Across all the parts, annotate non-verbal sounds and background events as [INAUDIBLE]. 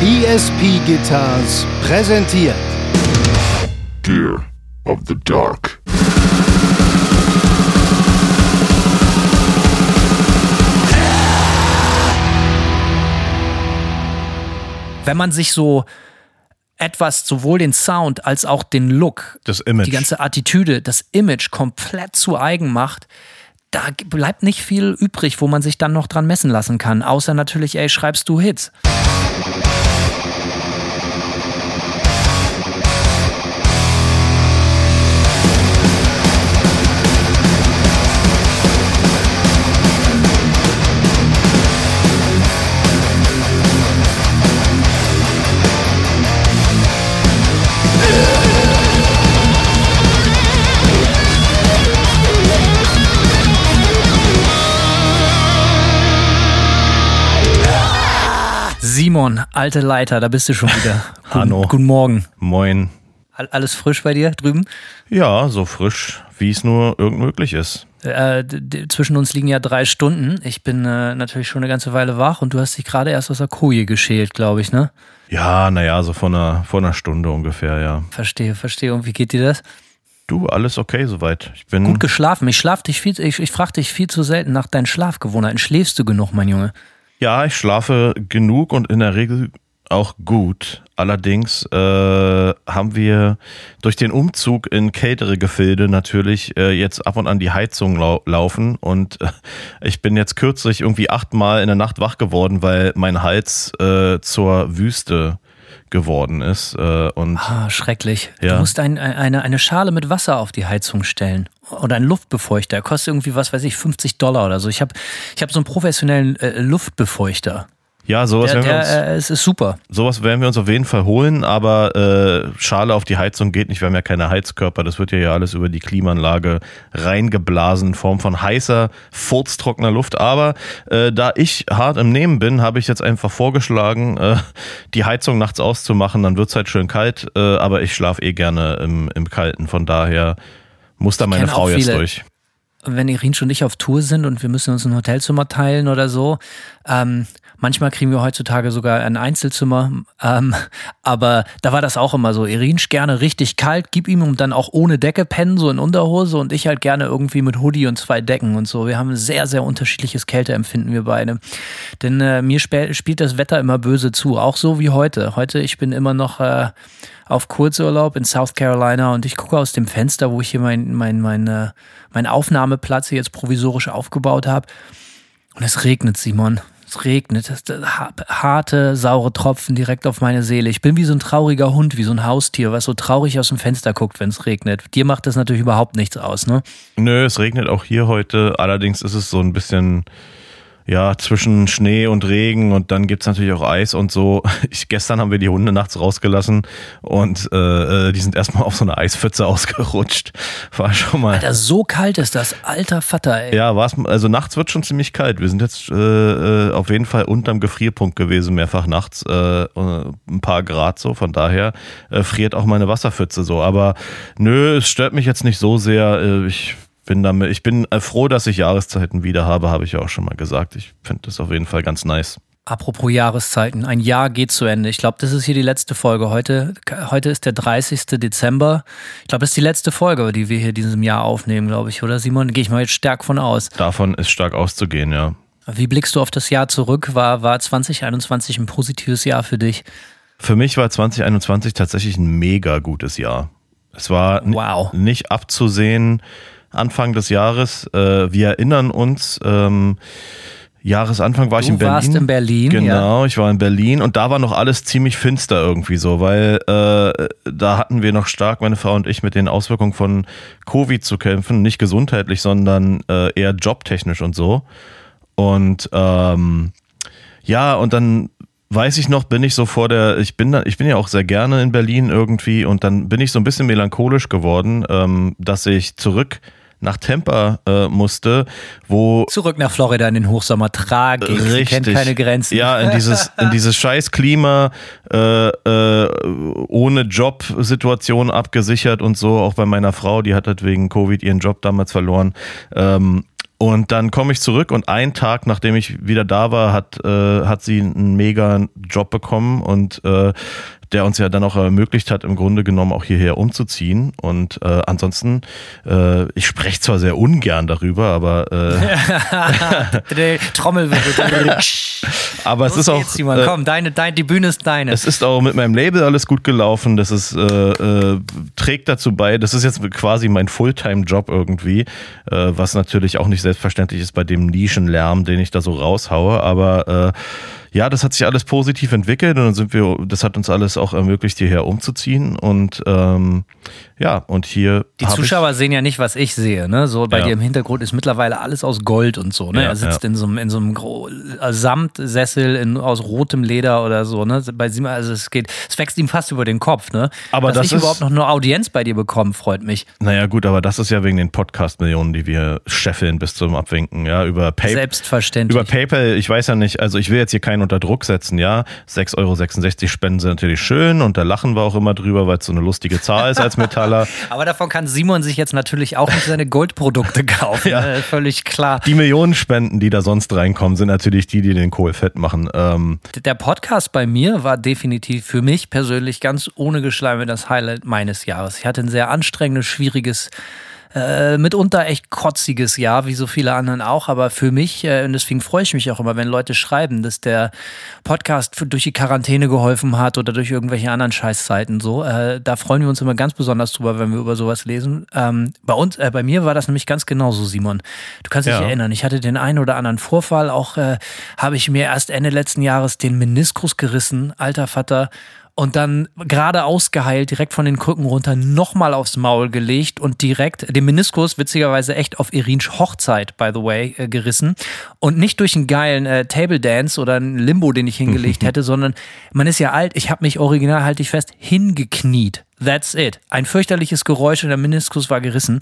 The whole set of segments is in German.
ESP Guitars präsentiert Gear of the Dark. Wenn man sich so etwas, sowohl den Sound als auch den Look, Das Image. die ganze Attitüde, das Image komplett zu eigen macht, da bleibt nicht viel übrig, wo man sich dann noch dran messen lassen kann. Außer natürlich, ey, schreibst du Hits. Thank you. Simon, alte Leiter, da bist du schon wieder. [LAUGHS] Guten, Hanno. Guten Morgen. Moin. All- Alles frisch bei dir drüben? Ja, so frisch, wie es nur irgend möglich ist. Äh, zwischen uns liegen ja drei Stunden. Ich bin äh, natürlich schon eine ganze Weile wach und du hast dich gerade erst aus der Koje geschält, glaube ich, ne? Ja, naja, so vor einer, vor einer Stunde ungefähr, ja. Verstehe, verstehe. Und wie geht dir das? Du, alles okay soweit. Ich bin. Gut geschlafen. Ich schlaf dich viel, ich, ich frage dich viel zu selten nach deinen Schlafgewohnheiten. Schläfst du genug, mein Junge? Ja, ich schlafe genug und in der Regel auch gut. Allerdings äh, haben wir durch den Umzug in kältere Gefilde natürlich äh, jetzt ab und an die Heizung lau laufen und äh, ich bin jetzt kürzlich irgendwie achtmal in der Nacht wach geworden, weil mein Hals äh, zur Wüste geworden ist äh, und Ah, schrecklich. Ja. Du musst ein, eine, eine Schale mit Wasser auf die Heizung stellen. Oder einen Luftbefeuchter. Kostet irgendwie, was weiß ich, 50 Dollar oder so. Ich habe ich hab so einen professionellen äh, Luftbefeuchter. Ja, sowas Der, werden wir uns äh, es ist super. Sowas werden wir uns auf jeden Fall holen, aber äh, Schale auf die Heizung geht nicht. Wir haben ja keine Heizkörper. Das wird ja ja alles über die Klimaanlage reingeblasen in Form von heißer, furztrockener Luft. Aber äh, da ich hart im Nehmen bin, habe ich jetzt einfach vorgeschlagen, äh, die Heizung nachts auszumachen. Dann wird's halt schön kalt. Äh, aber ich schlafe eh gerne im, im Kalten. Von daher muss da meine Frau jetzt durch. wenn Irin und ich auf Tour sind und wir müssen uns ein Hotelzimmer teilen oder so, ähm, manchmal kriegen wir heutzutage sogar ein Einzelzimmer, ähm, aber da war das auch immer so. Irinsch gerne richtig kalt, gib ihm und dann auch ohne Decke pennen, so in Unterhose und ich halt gerne irgendwie mit Hoodie und zwei Decken und so. Wir haben ein sehr, sehr unterschiedliches Kälteempfinden, wir beide. Denn äh, mir spielt das Wetter immer böse zu, auch so wie heute. Heute, ich bin immer noch äh, auf Kurzurlaub in South Carolina und ich gucke aus dem Fenster, wo ich hier mein, mein, mein, äh, mein Aufnahmeplatz jetzt provisorisch aufgebaut habe. Und es regnet, Simon. Es regnet. Es, ha- harte, saure Tropfen direkt auf meine Seele. Ich bin wie so ein trauriger Hund, wie so ein Haustier, was so traurig aus dem Fenster guckt, wenn es regnet. Dir macht das natürlich überhaupt nichts aus, ne? Nö, es regnet auch hier heute. Allerdings ist es so ein bisschen, ja, zwischen Schnee und Regen und dann gibt's natürlich auch Eis und so. [LAUGHS] Ich, gestern haben wir die Hunde nachts rausgelassen und äh, äh, die sind erstmal auf so eine Eispfütze [LAUGHS] ausgerutscht. War schon mal. Alter, so kalt ist das. Alter Vater, ey. Ja, war's, also nachts wird schon ziemlich kalt. Wir sind jetzt äh, äh, auf jeden Fall unterm Gefrierpunkt gewesen, mehrfach nachts, äh, äh, ein paar Grad so. Von daher äh, friert auch meine Wasserpfütze so. Aber nö, es stört mich jetzt nicht so sehr. Äh, ich bin damit, ich bin äh, froh, dass ich Jahreszeiten wieder habe, habe ich ja auch schon mal gesagt. Ich finde das auf jeden Fall ganz nice. Apropos Jahreszeiten, ein Jahr geht zu Ende. Ich glaube, das ist hier die letzte Folge. Heute, heute ist der 30. Dezember. Ich glaube, das ist die letzte Folge, die wir hier diesem Jahr aufnehmen, glaube ich, oder Simon? Gehe ich mal jetzt stark von aus. Davon ist stark auszugehen, ja. Wie blickst du auf das Jahr zurück? War, war 2021 ein positives Jahr für dich? Für mich war 2021 tatsächlich ein mega gutes Jahr. Es war Wow. nicht abzusehen Anfang des Jahres. Äh, wir erinnern uns, ähm, Jahresanfang war ich Du in Berlin. warst in Berlin, Genau, ich war in Berlin und da war noch alles ziemlich finster irgendwie so, weil äh, da hatten wir noch stark, meine Frau und ich, mit den Auswirkungen von Covid zu kämpfen. Nicht gesundheitlich, sondern äh, eher jobtechnisch und so. Und ähm, ja, und dann weiß ich noch, bin ich so vor der, ich bin da, ich bin ja auch sehr gerne in Berlin irgendwie und dann bin ich so ein bisschen melancholisch geworden, ähm, dass ich zurück nach Tampa äh, musste, wo Zurück nach Florida in den Hochsommer. Tragik. Sie Richtig. kennt keine Grenzen. Ja, in dieses, [LAUGHS] in dieses scheiß Klima, äh, äh, ohne Jobsituation abgesichert und so, auch bei meiner Frau, die hat halt wegen Covid ihren Job damals verloren. Ähm, Und dann komme ich zurück und einen Tag, nachdem ich wieder da war, hat, äh, hat sie einen mega Job bekommen und äh, der uns ja dann auch ermöglicht hat, im Grunde genommen auch hierher umzuziehen. Und äh, ansonsten, äh, ich spreche zwar sehr ungern darüber, aber äh, [LAUGHS] Trommelwirbel. [LAUGHS] aber es ist auch. Simon, komm, deine, deine, die Bühne ist deine. Es ist auch mit meinem Label alles gut gelaufen. Das ist, äh, äh, trägt dazu bei. Das ist jetzt quasi mein Fulltime-Job irgendwie, äh, was natürlich auch nicht selbstverständlich ist bei dem Nischenlärm, den ich da so raushaue. Aber äh, ja, das hat sich alles positiv entwickelt und dann sind wir, das hat uns alles auch ermöglicht, hierher umzuziehen und ähm, ja, und hier. Die Zuschauer sehen ja nicht, was ich sehe, ne? So bei ja. dir im Hintergrund ist mittlerweile alles aus Gold und so, ne? Ja, er sitzt ja. in so einem, in so einem Samtsessel in, aus rotem Leder oder so, ne? Bei Simon, also es geht, es wächst ihm fast über den Kopf, ne? Aber Dass das ich ist, überhaupt noch eine Audienz bei dir bekomme, freut mich. Naja, gut, aber das ist ja wegen den Podcast-Millionen, die wir scheffeln bis zum Abwinken, ja? Über PayPal. Selbstverständlich. Über PayPal, ich weiß ja nicht, also ich will jetzt hier keinen unter Druck setzen, ja? 6,66 Euro spenden sind natürlich schön und da lachen wir auch immer drüber, weil es so eine lustige Zahl ist als Metaller. [LAUGHS] aber davon kann Simon sich jetzt natürlich auch nicht seine Goldprodukte kaufen. [LAUGHS] ja. Äh, völlig klar. Die Millionen Spenden, die da sonst reinkommen, sind natürlich die, die den Kohl fett machen. Ähm Der Podcast bei mir war definitiv für mich persönlich ganz ohne Geschleime das Highlight meines Jahres. Ich hatte ein sehr anstrengendes, schwieriges äh, mitunter echt kotziges Jahr, wie so viele anderen auch. Aber für mich, äh, und deswegen freue ich mich auch immer, wenn Leute schreiben, dass der Podcast für, durch die Quarantäne geholfen hat oder durch irgendwelche anderen Scheißzeiten so. Äh, da freuen wir uns immer ganz besonders drüber, wenn wir über sowas lesen. Ähm, bei uns, äh, bei mir war das nämlich ganz genauso, Simon. Du kannst dich ja. erinnern, ich hatte den einen oder anderen Vorfall. Auch äh, habe ich mir erst Ende letzten Jahres den Meniskus gerissen, alter Vater und dann gerade ausgeheilt, direkt von den Krücken runter, nochmal aufs Maul gelegt und direkt den Meniskus witzigerweise echt auf Irinsch Hochzeit, by the way, äh, gerissen. Und nicht durch einen geilen äh, Table Dance oder einen Limbo, den ich hingelegt [LAUGHS] hätte, sondern man ist ja alt, ich habe mich original, halte ich fest, hingekniet. That's it. Ein fürchterliches Geräusch und der Meniskus war gerissen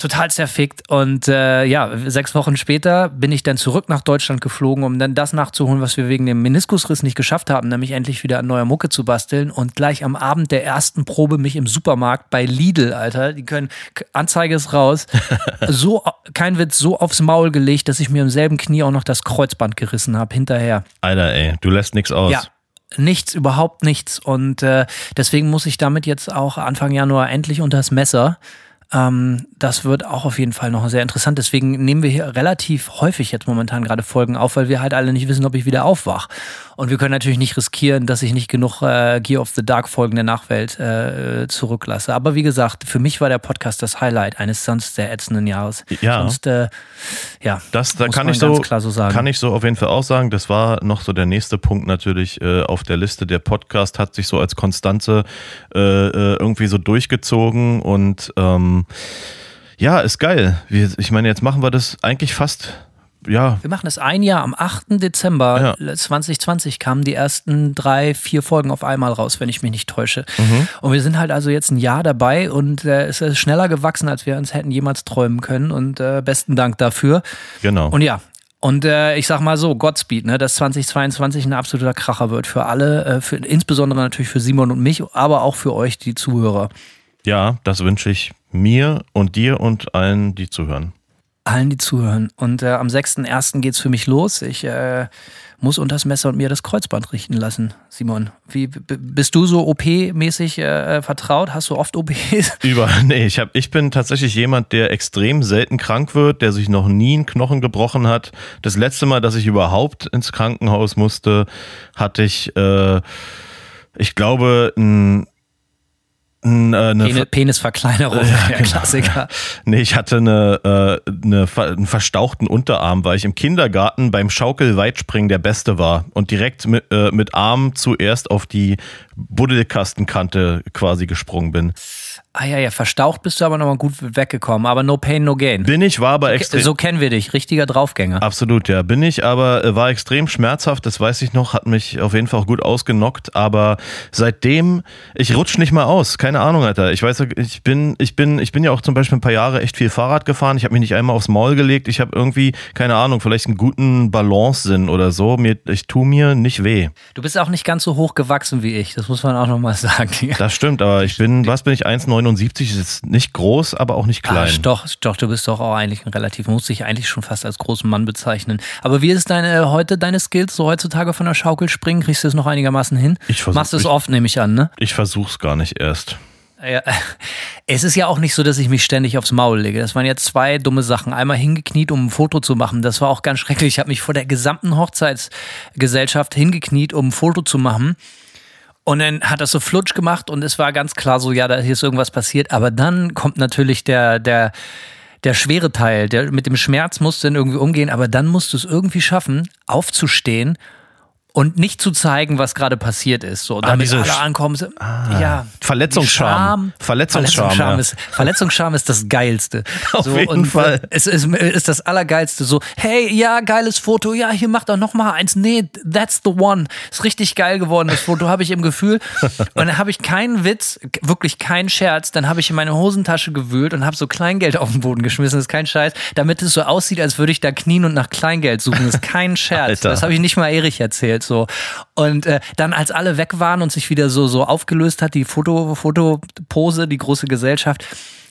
total zerfickt. Und äh, ja, sechs Wochen später bin ich dann zurück nach Deutschland geflogen, um dann das nachzuholen, was wir wegen dem Meniskusriss nicht geschafft haben, nämlich endlich wieder an neuer Mucke zu basteln. Und gleich am Abend der ersten Probe mich im Supermarkt bei Lidl, Alter, die können, Anzeige ist raus, [LAUGHS] so, kein Witz, so aufs Maul gelegt, dass ich mir im selben Knie auch noch das Kreuzband gerissen habe, hinterher. Alter, ey, du lässt nichts aus. Ja. Nichts, überhaupt nichts. Und äh, deswegen muss ich damit jetzt auch Anfang Januar endlich unters Messer. Ähm, das wird auch auf jeden Fall noch sehr interessant. Deswegen nehmen wir hier relativ häufig jetzt momentan gerade Folgen auf, weil wir halt alle nicht wissen, ob ich wieder aufwach. Und wir können natürlich nicht riskieren, dass ich nicht genug äh, Gear of the Dark Folgen der Nachwelt äh, zurücklasse. Aber wie gesagt, für mich war der Podcast das Highlight eines sonst sehr ätzenden Jahres. Ja. Sonst, äh, ja, das da kann ich so, so kann ich so auf jeden Fall auch sagen. Das war noch so der nächste Punkt natürlich äh, auf der Liste. Der Podcast hat sich so als Konstanze äh, äh, irgendwie so durchgezogen und ähm, ja, ist geil. Wir, ich meine, jetzt machen wir das eigentlich fast ja. Wir machen es ein Jahr. Am 8. Dezember ja. 2020 kamen die ersten drei, vier Folgen auf einmal raus, wenn ich mich nicht täusche. Mhm. Und wir sind halt also jetzt ein Jahr dabei und äh, es ist schneller gewachsen, als wir uns hätten jemals träumen können. Und äh, besten Dank dafür. Genau. Und ja, und äh, ich sag mal so, Godspeed, ne, dass 2022 ein absoluter Kracher wird für alle, äh, für, insbesondere natürlich für Simon und mich, aber auch für euch, die Zuhörer. Ja, das wünsche ich mir und dir und allen, die zuhören allen, die zuhören. Und äh, am 6.1. geht es für mich los. Ich äh, muss unter das Messer und mir das Kreuzband richten lassen, Simon. Wie bist du so OP-mäßig äh, vertraut? Hast du oft OPs? [LAUGHS] Über, nee, ich, hab, ich bin tatsächlich jemand, der extrem selten krank wird, der sich noch nie einen Knochen gebrochen hat. Das letzte Mal, dass ich überhaupt ins Krankenhaus musste, hatte ich, äh, ich glaube, ein äh, eine Penis, Penisverkleinerung, [LAUGHS] ja, [LAUGHS] der genau. Klassiker. Nee, ich hatte eine, äh, eine, einen verstauchten Unterarm, weil ich im Kindergarten beim Schaukelweitspringen der Beste war und direkt mit, äh, mit Arm zuerst auf die Buddelkastenkante quasi gesprungen bin. Ah ja, ja, verstaucht bist du aber nochmal gut weggekommen, aber no pain, no gain. Bin ich, war aber extrem. So kennen wir dich, richtiger Draufgänger. Absolut, ja. Bin ich, aber äh, war extrem schmerzhaft, das weiß ich noch, hat mich auf jeden Fall auch gut ausgenockt, aber seitdem, ich rutsch nicht mal aus, keine Ahnung, Alter. Ich weiß, ich bin, ich bin, ich bin ja auch zum Beispiel ein paar Jahre echt viel Fahrrad gefahren, ich habe mich nicht einmal aufs Maul gelegt, ich habe irgendwie, keine Ahnung, vielleicht einen guten Balance-Sinn oder so, mir, ich tu mir nicht weh. Du bist auch nicht ganz so hoch gewachsen wie ich, das muss man auch nochmal [LAUGHS] sagen. Das stimmt, aber ich bin, was bin ich, 1, 1,79 ist jetzt nicht groß, aber auch nicht klein. Ach, doch, doch, du bist doch auch eigentlich ein relativ, muss dich eigentlich schon fast als großen Mann bezeichnen. Aber wie ist deine heute deine Skills so heutzutage von der Schaukel springen? Kriegst du es noch einigermaßen hin? Ich versuch- Machst du es oft, nehme ich an, ne? Ich versuch's gar nicht erst. Ja, [LAUGHS] es ist ja auch nicht so, dass ich mich ständig aufs Maul lege. Das waren jetzt zwei dumme Sachen. Einmal hingekniet, um ein Foto zu machen. Das war auch ganz schrecklich. Ich habe mich vor der gesamten Hochzeitsgesellschaft hingekniet, um ein Foto zu machen. Und dann hat das so flutsch gemacht und es war ganz klar so, ja, da ist irgendwas passiert. Aber dann kommt natürlich der, der, der schwere Teil. Der, mit dem Schmerz musst du dann irgendwie umgehen, aber dann musst du es irgendwie schaffen, aufzustehen und nicht zu zeigen, was gerade passiert ist. So, damit diese alle ankommen. so, ja, Verletzungsscham. Verletzungsscham, Verletzungsscham, ja. ist, Verletzungsscham ist das Geilste. [LAUGHS] Auf jeden und Fall. Es ist, ist das Allergeilste. So, hey, ja, geiles Foto. Ja, hier mach doch noch mal eins. Nee, that's the one. Ist richtig geil geworden, das Foto, habe ich im Gefühl. [LAUGHS] Und dann habe ich keinen Witz, wirklich keinen Scherz. Dann habe ich in meine Hosentasche gewühlt und habe so Kleingeld auf den Boden geschmissen. Das ist kein Scheiß. Damit es so aussieht, als würde ich da knien und nach Kleingeld suchen. Das ist kein [LAUGHS] Scherz. Alter. Das habe ich nicht mal Erich erzählt. So. Und äh, dann, als alle weg waren und sich wieder so, so aufgelöst hat, die Foto, Fotopose, die große Gesellschaft,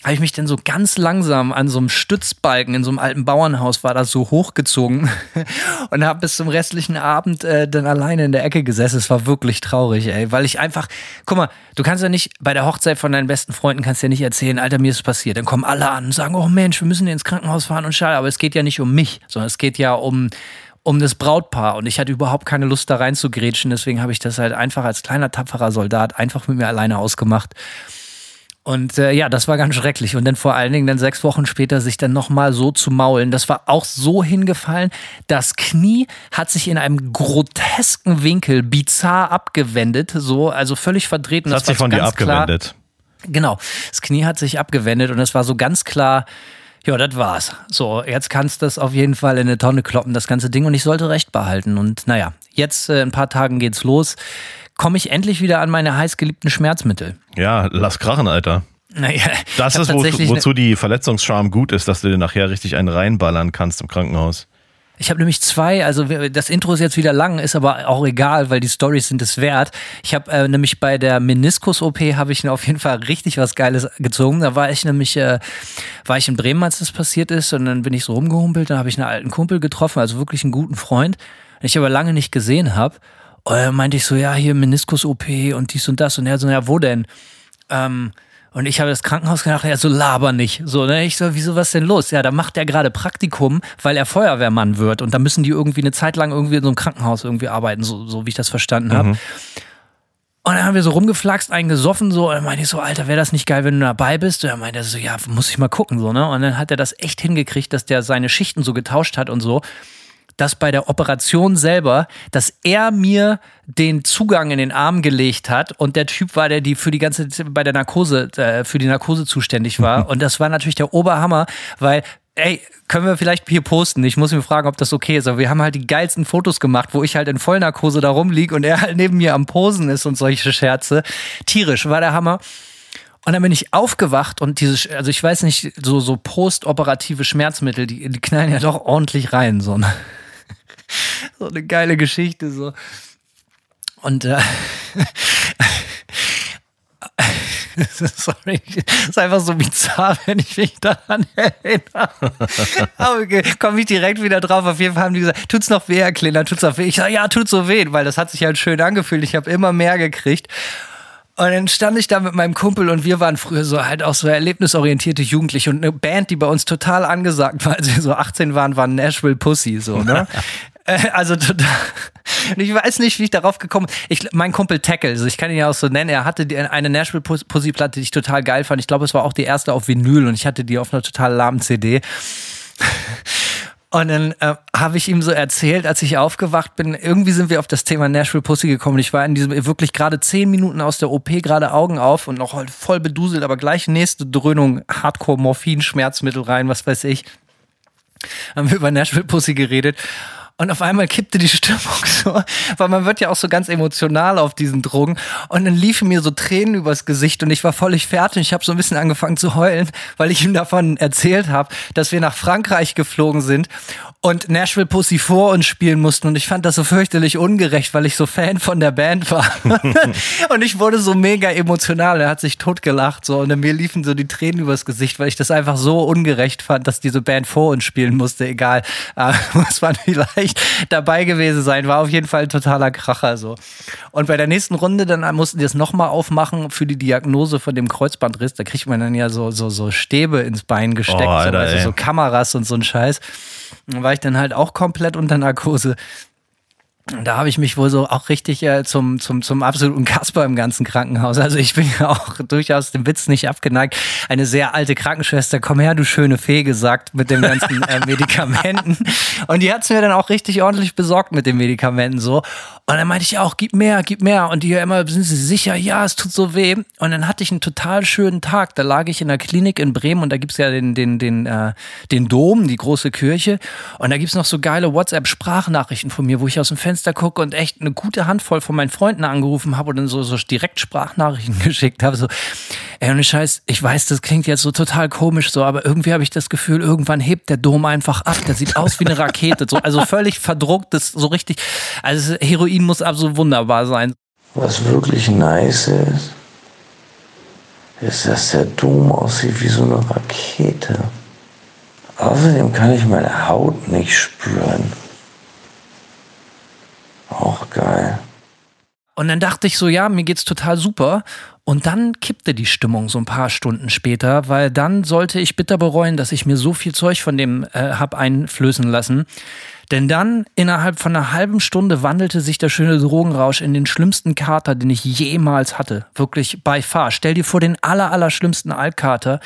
habe ich mich dann so ganz langsam an so einem Stützbalken in so einem alten Bauernhaus war das so hochgezogen [LAUGHS] und habe bis zum restlichen Abend äh, dann alleine in der Ecke gesessen. Es war wirklich traurig, ey, weil ich einfach, guck mal, du kannst ja nicht bei der Hochzeit von deinen besten Freunden kannst ja nicht erzählen, Alter, mir ist es passiert. Dann kommen alle an und sagen, oh Mensch, wir müssen ins Krankenhaus fahren und schade, aber es geht ja nicht um mich, sondern es geht ja um um das Brautpaar und ich hatte überhaupt keine Lust da rein zu grätschen, deswegen habe ich das halt einfach als kleiner tapferer Soldat einfach mit mir alleine ausgemacht. Und äh, ja, das war ganz schrecklich. Und dann vor allen Dingen dann sechs Wochen später sich dann nochmal so zu maulen. Das war auch so hingefallen. Das Knie hat sich in einem grotesken Winkel bizarr abgewendet. So, also völlig verdreht. Und Das hat war sich von so dir ganz klar- abgewendet. Genau. Das Knie hat sich abgewendet und es war so ganz klar, ja, das war's. So, jetzt kannst du das auf jeden Fall in eine Tonne kloppen, das ganze Ding. Und ich sollte Recht behalten. Und naja, jetzt äh, in ein paar Tagen geht's los. Komme ich endlich wieder an meine heißgeliebten Schmerzmittel. Ja, lass krachen, Alter. Naja, Das ist, wo, tatsächlich ne wozu die Verletzungsscham gut ist, dass du dir nachher richtig einen reinballern kannst im Krankenhaus. Ich habe nämlich zwei, also das Intro ist jetzt wieder lang, ist aber auch egal, weil die Stories sind es wert. Ich habe äh, nämlich bei der Meniskus-OP habe ich auf jeden Fall richtig was Geiles gezogen. Da war ich nämlich, äh, war ich in Bremen, als das passiert ist und dann bin ich so rumgehumpelt, dann habe ich einen alten Kumpel getroffen, also wirklich einen guten Freund, den ich aber lange nicht gesehen habe. Und dann meinte ich so, ja, hier Meniskus-OP und dies und das und er so, ja, wo denn? Ähm, und ich habe das Krankenhaus gedacht, ja, so laber nicht. So, ne? Ich so, wieso, was denn los? Ja, da macht er gerade Praktikum, weil er Feuerwehrmann wird. Und da müssen die irgendwie eine Zeit lang irgendwie in so einem Krankenhaus irgendwie arbeiten, so, so wie ich das verstanden habe. Und dann haben wir so rumgeflaxt, einen gesoffen, so, und dann meinte ich so, Alter, wäre das nicht geil, wenn du dabei bist? Und er meinte so, ja, muss ich mal gucken, so, ne? Und dann hat er das echt hingekriegt, dass der seine Schichten so getauscht hat und so dass bei der Operation selber, dass er mir den Zugang in den Arm gelegt hat und der Typ war, der die für die ganze bei der Narkose äh, für die Narkose zuständig war [LAUGHS] und das war natürlich der Oberhammer, weil Ey, können wir vielleicht hier posten? Ich muss mir fragen, ob das okay ist. Aber wir haben halt die geilsten Fotos gemacht, wo ich halt in Vollnarkose da rumlieg und er halt neben mir am Posen ist und solche Scherze. Tierisch, war der Hammer. Und dann bin ich aufgewacht und diese, also ich weiß nicht, so, so postoperative Schmerzmittel, die, die knallen ja doch ordentlich rein, so, ne? [LAUGHS] so eine geile Geschichte, so. Und, äh, [LAUGHS] Sorry, ist einfach so bizarr, wenn ich mich daran [LAUGHS] erinnere. Aber okay, komme ich direkt wieder drauf. Auf jeden Fall haben die gesagt, tut's noch weh, Herr Kleiner, tut's noch weh. Ich sage, ja, tut so weh, weil das hat sich halt schön angefühlt. Ich habe immer mehr gekriegt. Und dann stand ich da mit meinem Kumpel und wir waren früher so halt auch so erlebnisorientierte Jugendliche und eine Band, die bei uns total angesagt war, als wir so 18 waren, war Nashville Pussy, so, ne? Äh, also ich weiß nicht, wie ich darauf gekommen bin. Ich, mein Kumpel Tackle, also ich kann ihn ja auch so nennen, er hatte eine Nashville Pus- Pussy Platte, die ich total geil fand. Ich glaube, es war auch die erste auf Vinyl und ich hatte die auf einer total lahmen CD. Und dann äh, habe ich ihm so erzählt, als ich aufgewacht bin, irgendwie sind wir auf das Thema Nashville Pussy gekommen. Ich war in diesem wirklich gerade zehn Minuten aus der OP, gerade Augen auf und noch voll beduselt, aber gleich nächste Dröhnung, Hardcore, Morphin, Schmerzmittel rein, was weiß ich. Haben wir über Nashville Pussy geredet. Und auf einmal kippte die Stimmung [LAUGHS] so, weil man wird ja auch so ganz emotional auf diesen Drogen und dann liefen mir so Tränen übers Gesicht und ich war völlig fertig. Ich habe so ein bisschen angefangen zu heulen, weil ich ihm davon erzählt habe, dass wir nach Frankreich geflogen sind und Nashville Pussy vor uns spielen mussten und ich fand das so fürchterlich ungerecht, weil ich so Fan von der Band war. [LAUGHS] und ich wurde so mega emotional. Er hat sich totgelacht so und mir liefen so die Tränen übers Gesicht, weil ich das einfach so ungerecht fand, dass diese Band vor uns spielen musste. Egal, äh, [LAUGHS] muss man vielleicht dabei gewesen sein. War auf jeden Fall ein totaler Kracher so. Und bei der nächsten Runde dann mussten die es nochmal aufmachen für die Diagnose von dem Kreuzbandriss. Da kriegt man dann ja so so so Stäbe ins Bein gesteckt, oh, Alter, so, also so Kameras und so ein Scheiß. Da war ich dann halt auch komplett unter Narkose. Da habe ich mich wohl so auch richtig äh, zum, zum, zum absoluten Kasper im ganzen Krankenhaus. Also ich bin ja auch [LAUGHS] durchaus dem Witz nicht abgeneigt. Eine sehr alte Krankenschwester, komm her, du schöne Fee, gesagt mit den ganzen äh, [LAUGHS] Medikamenten. Und die hat's mir dann auch richtig ordentlich besorgt mit den Medikamenten so. Und dann meinte ich auch, gib mehr, gib mehr. Und die immer, sind Sie sicher? Ja, es tut so weh. Und dann hatte ich einen total schönen Tag. Da lag ich in der Klinik in Bremen und da gibt's ja den, den, den, äh, den Dom, die große Kirche. Und da gibt's noch so geile WhatsApp-Sprachnachrichten von mir, wo ich aus dem Fenster Fenster gucke und echt eine gute Handvoll von meinen Freunden angerufen habe und dann so, so direkt Sprachnachrichten [LAUGHS] geschickt habe. So, ey, und Scheiß, ich weiß, das klingt jetzt so total komisch so, aber irgendwie habe ich das Gefühl, irgendwann hebt der Dom einfach ab. Der sieht aus wie eine Rakete. So, also völlig verdruckt, das so richtig. Also Heroin muss absolut wunderbar sein. Was wirklich nice ist, ist, dass der Dom aussieht wie so eine Rakete. Außerdem kann ich meine Haut nicht spüren. Auch geil. Und dann dachte ich so, ja, mir geht's total super. Und dann kippte die Stimmung so ein paar Stunden später, weil dann sollte ich bitter bereuen, dass ich mir so viel Zeug von dem äh, hab einflößen lassen. Denn dann, innerhalb von einer halben Stunde, wandelte sich der schöne Drogenrausch in den schlimmsten Kater, den ich jemals hatte. Wirklich bei Fahr. Stell dir vor, den aller, aller schlimmsten Altkater.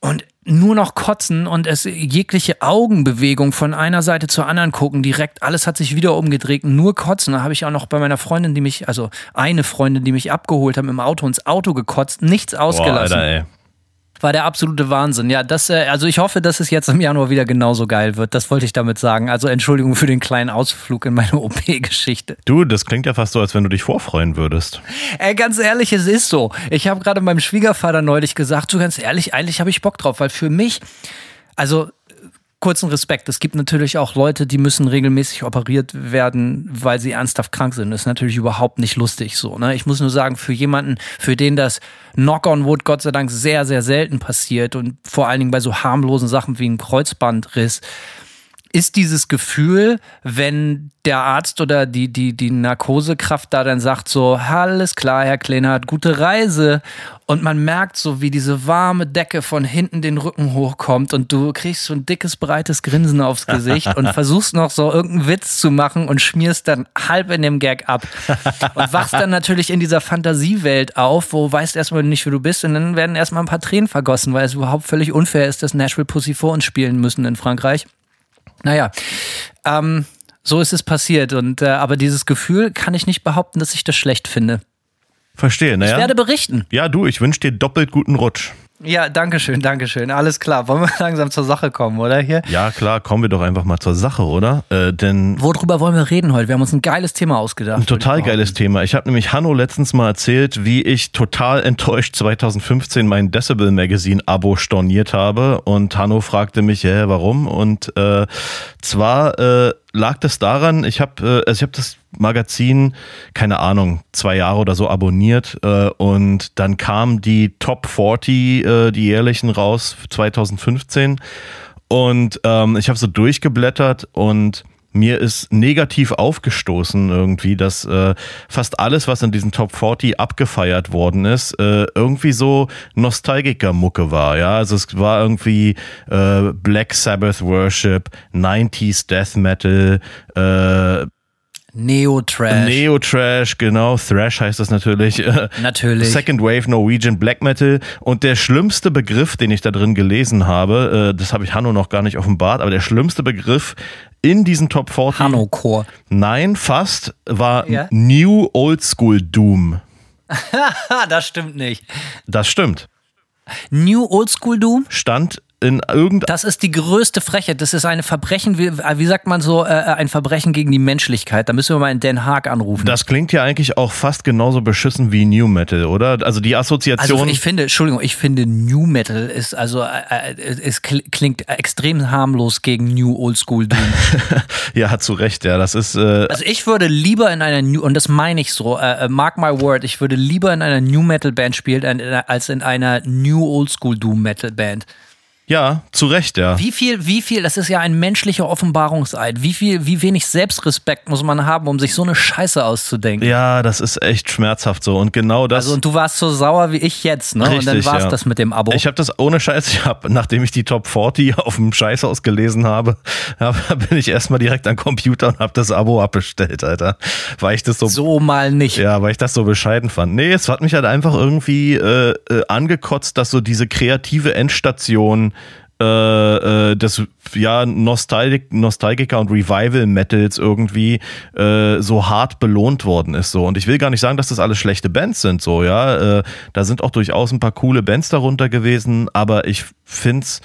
Und nur noch kotzen und es jegliche Augenbewegung von einer Seite zur anderen gucken, direkt, alles hat sich wieder umgedreht, nur kotzen. Da habe ich auch noch bei meiner Freundin, die mich, also eine Freundin, die mich abgeholt hat, im Auto ins Auto gekotzt, nichts ausgelassen. Boah, Alter, war der absolute Wahnsinn. Ja, das, äh, also ich hoffe, dass es jetzt im Januar wieder genauso geil wird. Das wollte ich damit sagen. Also Entschuldigung für den kleinen Ausflug in meine [LAUGHS] OP-Geschichte. Du, das klingt ja fast so, als wenn du dich vorfreuen würdest. Ey, ganz ehrlich, es ist so. Ich habe gerade meinem Schwiegervater neulich gesagt, du ganz ehrlich, eigentlich habe ich Bock drauf, weil für mich, also kurzen Respekt. Es gibt natürlich auch Leute, die müssen regelmäßig operiert werden, weil sie ernsthaft krank sind. Das ist natürlich überhaupt nicht lustig so. Ne? Ich muss nur sagen, für jemanden, für den das Knock on Wood Gott sei Dank sehr, sehr selten passiert und vor allen Dingen bei so harmlosen Sachen wie ein Kreuzbandriss, ist dieses Gefühl, wenn der Arzt oder die, die, die Narkosekraft da dann sagt so, alles klar, Herr Kleinhardt, gute Reise. Und man merkt so, wie diese warme Decke von hinten den Rücken hochkommt und du kriegst so ein dickes, breites Grinsen aufs Gesicht und [LAUGHS] versuchst noch so irgendeinen Witz zu machen und schmierst dann halb in dem Gag ab. Und wachst dann natürlich in dieser Fantasiewelt auf, wo weißt erstmal nicht, wie du bist und dann werden erstmal ein paar Tränen vergossen, weil es überhaupt völlig unfair ist, dass Nashville Pussy vor uns spielen müssen in Frankreich. Naja, ähm, so ist es passiert. Und äh, aber dieses Gefühl kann ich nicht behaupten, dass ich das schlecht finde. Verstehe, naja. Ich werde berichten. Ja, du, ich wünsche dir doppelt guten Rutsch. Ja, danke schön, danke schön. Alles klar. Wollen wir [LAUGHS] langsam zur Sache kommen, oder hier? Ja, klar, kommen wir doch einfach mal zur Sache, oder? Äh, denn Worüber wollen wir reden heute? Wir haben uns ein geiles Thema ausgedacht. Ein total geiles Thema. Ich habe nämlich Hanno letztens mal erzählt, wie ich total enttäuscht 2015 mein Decibel Magazine Abo storniert habe und Hanno fragte mich, hä, warum? Und äh, zwar äh, lag das daran, ich habe äh, also ich habe das Magazin, keine Ahnung, zwei Jahre oder so abonniert äh, und dann kamen die Top 40, äh, die jährlichen raus 2015 und ähm, ich habe so durchgeblättert und mir ist negativ aufgestoßen irgendwie, dass äh, fast alles, was in diesen Top 40 abgefeiert worden ist, äh, irgendwie so Nostalgiker-Mucke war. Ja, also es war irgendwie äh, Black Sabbath Worship, 90s Death Metal, äh, Neo-Trash. Neo-Trash, genau. Thrash heißt das natürlich. [LAUGHS] Natürlich. Second Wave Norwegian Black Metal. Und der schlimmste Begriff, den ich da drin gelesen habe, äh, das habe ich Hanno noch gar nicht offenbart, aber der schlimmste Begriff in diesen Top 40. Hanno-Chor. Nein, fast, war ja? New Old School Doom. [LAUGHS] das stimmt nicht. Das stimmt. New Old School Doom? Stand in irgendeinem. Das ist die größte Frechheit. Das ist ein Verbrechen, wie, wie sagt man so, äh, ein Verbrechen gegen die Menschlichkeit. Da müssen wir mal in Den Haag anrufen. Das klingt ja eigentlich auch fast genauso beschissen wie New Metal, oder? Also die Assoziation. Also ich finde, Entschuldigung, ich finde New Metal ist also äh, äh es klingt extrem harmlos gegen New Oldschool Doom. [LAUGHS] ja, zu Recht, ja. Das ist. Äh also ich würde lieber in einer New und das meine ich so, äh, äh mark my word, ich würde lieber in einer New Metal Band spielen als in einer New Oldschool Doom Metal Band. Ja, zu Recht, ja. Wie viel, wie viel, das ist ja ein menschlicher Offenbarungseid. Wie viel, wie wenig Selbstrespekt muss man haben, um sich so eine Scheiße auszudenken? Ja, das ist echt schmerzhaft so. Und genau das. Also, und du warst so sauer wie ich jetzt, ne? Richtig, und dann war's ja. das mit dem Abo. Ich habe das ohne Scheiß, ich hab, nachdem ich die Top 40 [LAUGHS] auf dem Scheißhaus gelesen habe, hab, [LAUGHS] bin ich erstmal direkt am Computer und habe das Abo abbestellt, Alter. Weil ich das so. So mal nicht. Ja, weil ich das so bescheiden fand. Nee, es hat mich halt einfach irgendwie äh, äh, angekotzt, dass so diese kreative Endstation äh, äh, des ja Nostalgik, Nostalgiker und Revival Metals irgendwie äh, so hart belohnt worden ist so und ich will gar nicht sagen, dass das alles schlechte Bands sind so ja, äh, da sind auch durchaus ein paar coole Bands darunter gewesen, aber ich find's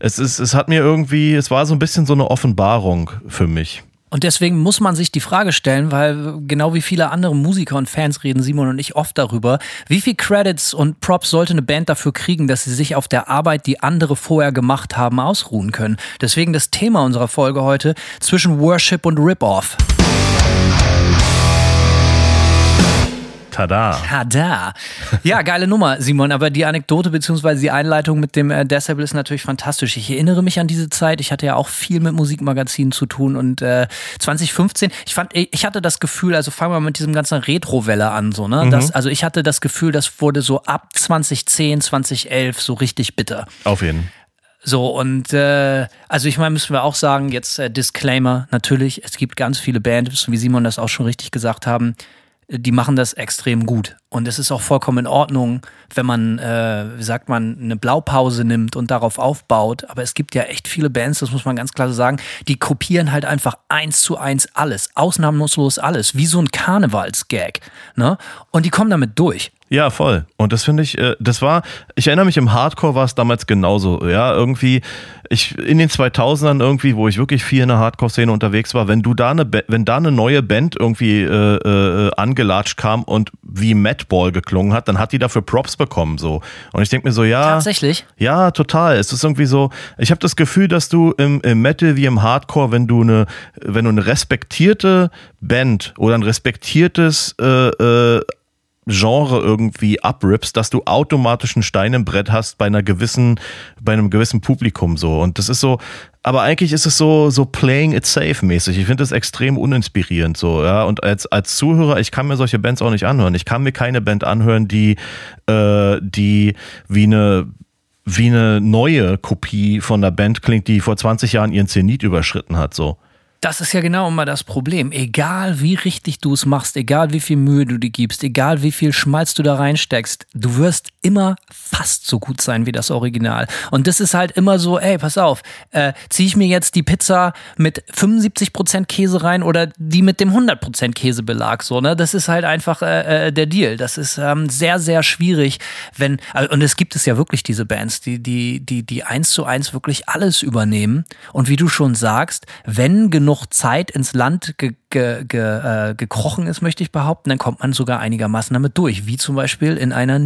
es ist es hat mir irgendwie es war so ein bisschen so eine Offenbarung für mich. Und deswegen muss man sich die Frage stellen, weil genau wie viele andere Musiker und Fans reden Simon und ich oft darüber, wie viel Credits und Props sollte eine Band dafür kriegen, dass sie sich auf der Arbeit, die andere vorher gemacht haben, ausruhen können. Deswegen das Thema unserer Folge heute zwischen Worship und Rip-Off. Tada. Tada. Ja, geile Nummer, Simon. Aber die Anekdote bzw. die Einleitung mit dem äh, Decibel ist natürlich fantastisch. Ich erinnere mich an diese Zeit. Ich hatte ja auch viel mit Musikmagazinen zu tun und äh, 2015, ich fand, ich hatte das Gefühl, also fangen wir mit diesem ganzen Retro-Welle an, so, ne? Mhm. Das, also ich hatte das Gefühl, das wurde so ab 2010, 2011 so richtig bitter. Auf jeden Fall. So, und äh, also ich meine, müssen wir auch sagen, jetzt äh, Disclaimer, natürlich, es gibt ganz viele Bands, wie Simon das auch schon richtig gesagt haben, die machen das extrem gut. Und es ist auch vollkommen in Ordnung, wenn man, äh, wie sagt man, eine Blaupause nimmt und darauf aufbaut. Aber es gibt ja echt viele Bands, das muss man ganz klar so sagen, die kopieren halt einfach eins zu eins alles, ausnahmslos alles, wie so ein Karnevalsgag. Ne? Und die kommen damit durch. Ja, voll. Und das finde ich, äh, das war, ich erinnere mich, im Hardcore war es damals genauso. Ja, irgendwie, ich, in den 2000ern irgendwie, wo ich wirklich viel in der Hardcore-Szene unterwegs war, wenn du da eine, wenn da eine neue Band irgendwie äh, äh, angelatscht kam und wie Madball geklungen hat, dann hat die dafür Props bekommen, so. Und ich denke mir so, ja. Tatsächlich? Ja, total. Es ist irgendwie so, ich habe das Gefühl, dass du im, im Metal wie im Hardcore, wenn du eine, wenn du eine respektierte Band oder ein respektiertes äh, äh, Genre irgendwie abrippst, dass du automatisch ein Stein im Brett hast bei einer gewissen, bei einem gewissen Publikum so. Und das ist so, aber eigentlich ist es so, so playing it safe mäßig. Ich finde das extrem uninspirierend so, ja. Und als, als Zuhörer, ich kann mir solche Bands auch nicht anhören. Ich kann mir keine Band anhören, die, äh, die wie eine, wie eine neue Kopie von einer Band klingt, die vor 20 Jahren ihren Zenit überschritten hat, so. Das ist ja genau immer das Problem. Egal wie richtig du es machst, egal wie viel Mühe du dir gibst, egal wie viel Schmalz du da reinsteckst, du wirst immer fast so gut sein wie das Original. Und das ist halt immer so, ey, pass auf, äh, ziehe ich mir jetzt die Pizza mit 75% Käse rein oder die mit dem 100% Käsebelag, so, ne? Das ist halt einfach äh, äh, der Deal. Das ist ähm, sehr, sehr schwierig, wenn, äh, und es gibt es ja wirklich diese Bands, die, die, die, die eins zu eins wirklich alles übernehmen. Und wie du schon sagst, wenn genug Zeit ins Land ge ge ge äh, gekrochen ist, möchte ich behaupten, dann kommt man sogar einigermaßen damit durch, wie zum Beispiel in einer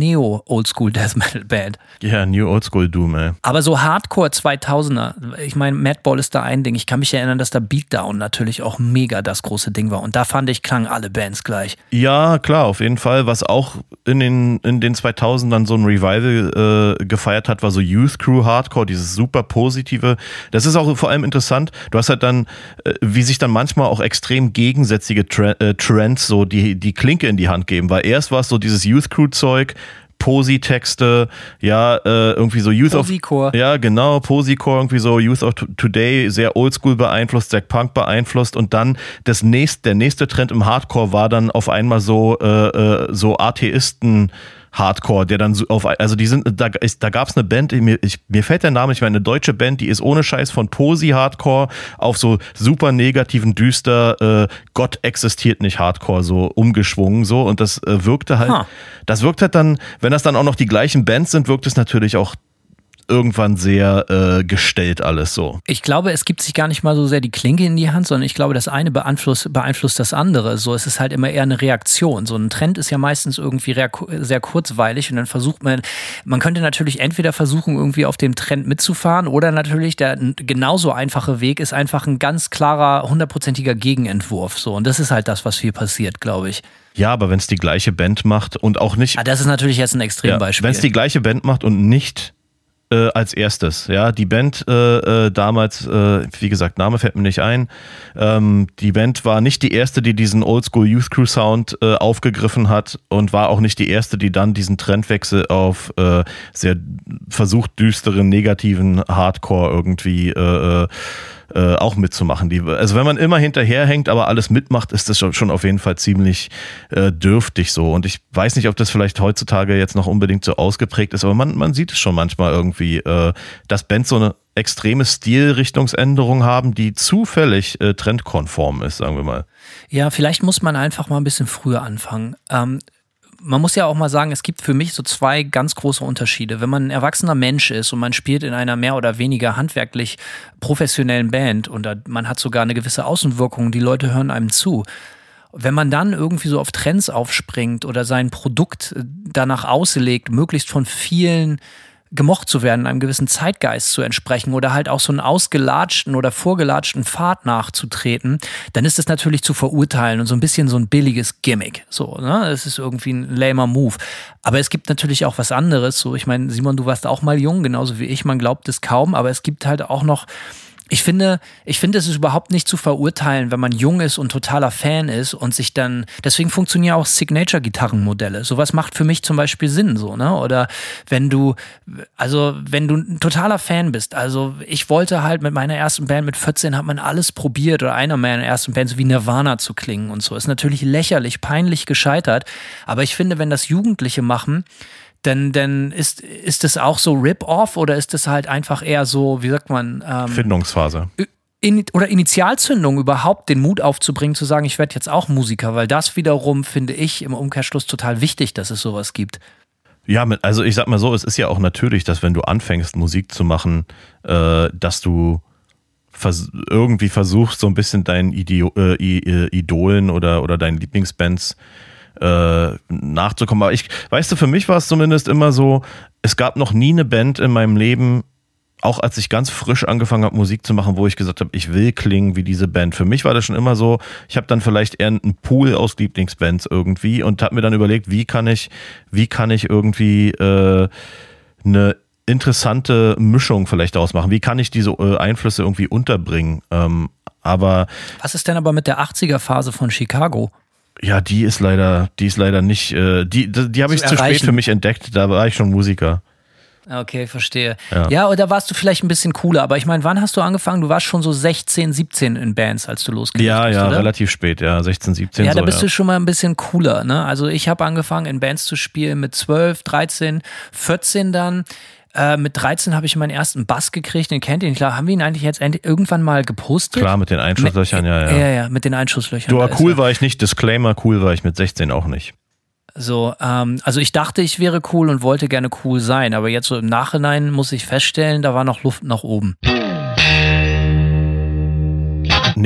Neo-Oldschool Death Metal Band. Ja, yeah, New Oldschool Doom, ey. Aber so Hardcore 2000er, ich meine, Madball ist da ein Ding. Ich kann mich erinnern, dass da Beatdown natürlich auch mega das große Ding war. Und da fand ich, klangen alle Bands gleich. Ja, klar, auf jeden Fall. Was auch in den, in den 2000ern so ein Revival äh, gefeiert hat, war so Youth Crew Hardcore, dieses super positive. Das ist auch vor allem interessant. Du hast halt dann äh, wie sich dann manchmal auch extrem gegensätzliche äh, Trends so die, die Klinke in die Hand geben. Weil erst war es so dieses Youth Crew Zeug, Posi-Texte, ja, äh, irgendwie so Youth of Ja, genau, Posicore, irgendwie so Youth of Today, sehr oldschool beeinflusst, sehr Punk beeinflusst und dann das nächste, der nächste Trend im Hardcore war dann auf einmal so, äh, äh so Atheisten Hardcore, der dann so auf, also die sind, da, ist, da gab es eine Band, mir, ich, mir fällt der Name nicht mehr, eine deutsche Band, die ist ohne Scheiß von Posi Hardcore auf so super negativen, düster, äh, Gott existiert nicht Hardcore so umgeschwungen so und das äh, wirkte halt, huh. das wirkt halt dann, wenn das dann auch noch die gleichen Bands sind, wirkt es natürlich auch irgendwann sehr äh, gestellt alles so. Ich glaube, es gibt sich gar nicht mal so sehr die Klinke in die Hand, sondern ich glaube, das eine beeinflusst, beeinflusst das andere. So, es ist halt immer eher eine Reaktion. So ein Trend ist ja meistens irgendwie sehr kurzweilig und dann versucht man, man könnte natürlich entweder versuchen, irgendwie auf dem Trend mitzufahren oder natürlich der genauso einfache Weg ist einfach ein ganz klarer, hundertprozentiger Gegenentwurf. So, und das ist halt das, was viel passiert, glaube ich. Ja, aber wenn es die gleiche Band macht und auch nicht. Ah, das ist natürlich jetzt ein Extrembeispiel. Ja, wenn es die gleiche Band macht und nicht äh, als erstes. Ja, die Band äh, äh, damals, äh, wie gesagt, Name fällt mir nicht ein. Ähm, die Band war nicht die erste, die diesen Oldschool Youth Crew Sound äh, aufgegriffen hat und war auch nicht die erste, die dann diesen Trendwechsel auf äh, sehr versucht düsteren, negativen Hardcore irgendwie äh, auch mitzumachen. Die, also wenn man immer hinterherhängt, aber alles mitmacht, ist das schon auf jeden Fall ziemlich äh, dürftig so. Und ich weiß nicht, ob das vielleicht heutzutage jetzt noch unbedingt so ausgeprägt ist, aber man, man sieht es schon manchmal irgendwie, äh, dass Bands so eine extreme Stilrichtungsänderung haben, die zufällig äh, trendkonform ist, sagen wir mal. Ja, vielleicht muss man einfach mal ein bisschen früher anfangen. Ähm, man muss ja auch mal sagen, es gibt für mich so zwei ganz große Unterschiede. Wenn man ein erwachsener Mensch ist und man spielt in einer mehr oder weniger handwerklich professionellen Band und man hat sogar eine gewisse Außenwirkung, die Leute hören einem zu. Wenn man dann irgendwie so auf Trends aufspringt oder sein Produkt danach auslegt, möglichst von vielen gemocht zu werden, einem gewissen Zeitgeist zu entsprechen oder halt auch so einen ausgelatschten oder vorgelatschten Pfad nachzutreten, dann ist das natürlich zu verurteilen und so ein bisschen so ein billiges Gimmick. So, ne? Das ist irgendwie ein lamer Move. Aber es gibt natürlich auch was anderes. So, ich meine, Simon, du warst auch mal jung, genauso wie ich. Man glaubt es kaum, aber es gibt halt auch noch ich finde, ich finde, es ist überhaupt nicht zu verurteilen, wenn man jung ist und totaler Fan ist und sich dann, deswegen funktionieren auch Signature-Gitarrenmodelle. Sowas macht für mich zum Beispiel Sinn, so, ne? Oder wenn du, also, wenn du ein totaler Fan bist, also, ich wollte halt mit meiner ersten Band mit 14 hat man alles probiert oder einer meiner ersten Bands wie Nirvana zu klingen und so. Ist natürlich lächerlich, peinlich gescheitert. Aber ich finde, wenn das Jugendliche machen, denn, denn ist, ist es auch so Rip-Off oder ist es halt einfach eher so, wie sagt man? Ähm, Findungsphase. In, oder Initialzündung überhaupt den Mut aufzubringen, zu sagen, ich werde jetzt auch Musiker, weil das wiederum finde ich im Umkehrschluss total wichtig, dass es sowas gibt. Ja, also ich sag mal so, es ist ja auch natürlich, dass wenn du anfängst, Musik zu machen, äh, dass du vers irgendwie versuchst, so ein bisschen deinen Idio äh, Idolen oder, oder deinen Lieblingsbands äh, nachzukommen. Aber ich, weißt du, für mich war es zumindest immer so, es gab noch nie eine Band in meinem Leben, auch als ich ganz frisch angefangen habe, Musik zu machen, wo ich gesagt habe, ich will klingen wie diese Band. Für mich war das schon immer so, ich habe dann vielleicht eher einen Pool aus Lieblingsbands irgendwie und habe mir dann überlegt, wie kann ich, wie kann ich irgendwie äh, eine interessante Mischung vielleicht ausmachen? Wie kann ich diese äh, Einflüsse irgendwie unterbringen? Ähm, aber was ist denn aber mit der 80er Phase von Chicago? Ja, die ist leider, die ist leider nicht, äh, die, die, die habe ich zu, zu spät für mich entdeckt, da war ich schon Musiker. Okay, verstehe. Ja. ja, oder warst du vielleicht ein bisschen cooler, aber ich meine, wann hast du angefangen? Du warst schon so 16, 17 in Bands, als du losgelegt ja, bist, Ja, oder? relativ spät, ja, 16, 17. Ja, so, da bist ja. du schon mal ein bisschen cooler, ne? Also ich habe angefangen in Bands zu spielen mit 12, 13, 14 dann. Äh, mit 13 habe ich meinen ersten Bass gekriegt, den kennt ihr nicht. Klar, haben wir ihn eigentlich jetzt irgendwann mal gepostet? Klar, mit den Einschusslöchern, mit, ja, ja. Ja, ja, mit den Einschusslöchern. Du, cool war ich nicht, Disclaimer, cool war ich mit 16 auch nicht. So, ähm, also ich dachte, ich wäre cool und wollte gerne cool sein, aber jetzt so im Nachhinein muss ich feststellen, da war noch Luft nach oben.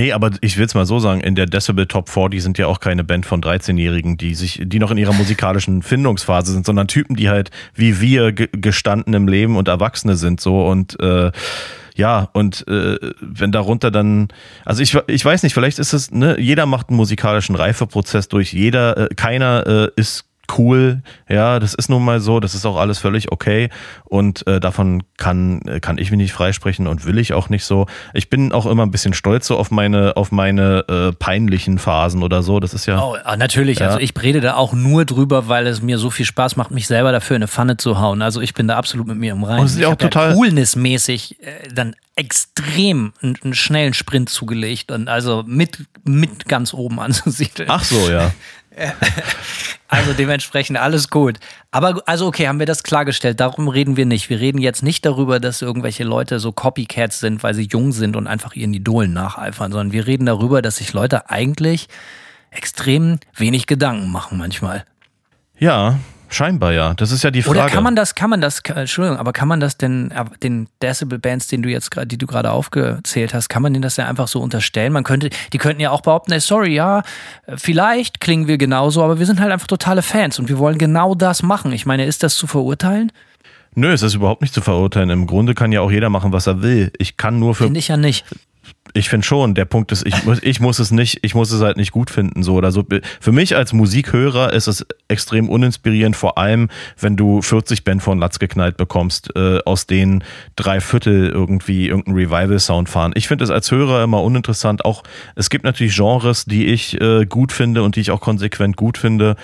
Nee, aber ich will es mal so sagen, in der Decibel Top 40 sind ja auch keine Band von 13-Jährigen, die sich, die noch in ihrer musikalischen [LAUGHS] Findungsphase sind, sondern Typen, die halt wie wir gestanden im Leben und Erwachsene sind so. Und äh, ja, und äh, wenn darunter dann, also ich, ich weiß nicht, vielleicht ist es, ne, jeder macht einen musikalischen Reifeprozess durch, jeder, äh, keiner äh, ist cool. Ja, das ist nun mal so, das ist auch alles völlig okay und äh, davon kann, kann ich mich nicht freisprechen und will ich auch nicht so. Ich bin auch immer ein bisschen stolz so auf meine, auf meine äh, peinlichen Phasen oder so. Das ist ja. Oh, natürlich. Ja. Also ich rede da auch nur drüber, weil es mir so viel Spaß macht, mich selber dafür in eine Pfanne zu hauen. Also ich bin da absolut mit mir im Reinen. Und das ist ja auch total ja coolnessmäßig äh, dann extrem einen, einen, schnellen Sprint zugelegt und also mit, mit ganz oben [LAUGHS] anzusiedeln. Ach so, ja. [LAUGHS] Also dementsprechend alles gut. Aber also okay, haben wir das klargestellt. Darum reden wir nicht. Wir reden jetzt nicht darüber, dass irgendwelche Leute so Copycats sind, weil sie jung sind und einfach ihren Idolen nacheifern, sondern wir reden darüber, dass sich Leute eigentlich extrem wenig Gedanken machen manchmal. Ja, Scheinbar ja. Das ist ja die Frage. Oder kann man das, kann man das, Entschuldigung, aber kann man das denn, äh, den Decibel-Bands, den du jetzt gerade, die du gerade aufgezählt hast, kann man denen das ja einfach so unterstellen? Man könnte, die könnten ja auch behaupten, ey, sorry, ja, vielleicht klingen wir genauso, aber wir sind halt einfach totale Fans und wir wollen genau das machen. Ich meine, ist das zu verurteilen? Nö, es ist überhaupt nicht zu verurteilen. Im Grunde kann ja auch jeder machen, was er will. Ich kann nur für. Finde ich ja nicht ich finde schon, der Punkt ist, ich muss, ich muss es nicht, ich muss es halt nicht gut finden, so oder so. Für mich als Musikhörer ist es extrem uninspirierend, vor allem, wenn du 40 Band von Latz geknallt bekommst, äh, aus denen drei Viertel irgendwie irgendeinen Revival-Sound fahren. Ich finde es als Hörer immer uninteressant. Auch, es gibt natürlich Genres, die ich äh, gut finde und die ich auch konsequent gut finde.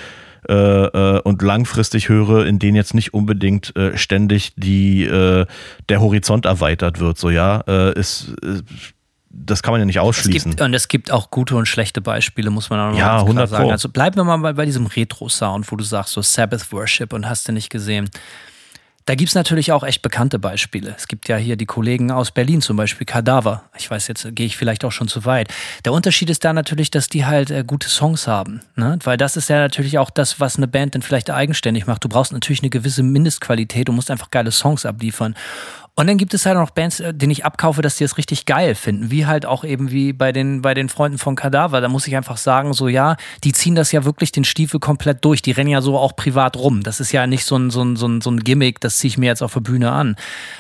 Äh, äh, und langfristig höre, in denen jetzt nicht unbedingt äh, ständig die der Horizont erweitert wird. So ja, ist, ist das kann man ja nicht ausschließen. Es gibt, und es gibt auch gute und schlechte Beispiele, muss man auch noch ja, klar sagen. Also bleiben wir mal bei, bei diesem Retro-Sound, wo du sagst, so Sabbath Worship und hast du nicht gesehen. Da gibt es natürlich auch echt bekannte Beispiele. Es gibt ja hier die Kollegen aus Berlin, zum Beispiel Kadaver. Ich weiß, jetzt gehe ich vielleicht auch schon zu weit. Der Unterschied ist da natürlich, dass die halt äh, gute Songs haben. Ne? Weil das ist ja natürlich auch das, was eine Band dann vielleicht eigenständig macht. Du brauchst natürlich eine gewisse Mindestqualität, du musst einfach geile Songs abliefern. Und dann gibt es halt noch Bands, äh, denen ich abkaufe, dass die es richtig geil finden. Wie halt auch eben wie bei den, bei den Freunden von Kadaver. Da muss ich einfach sagen, so ja, die ziehen das ja wirklich den Stiefel komplett durch. Die rennen ja so auch privat rum. Das ist ja nicht so ein, so ein, so ein, so ein Gimmick, das ziehe ich mir jetzt auf der Bühne an.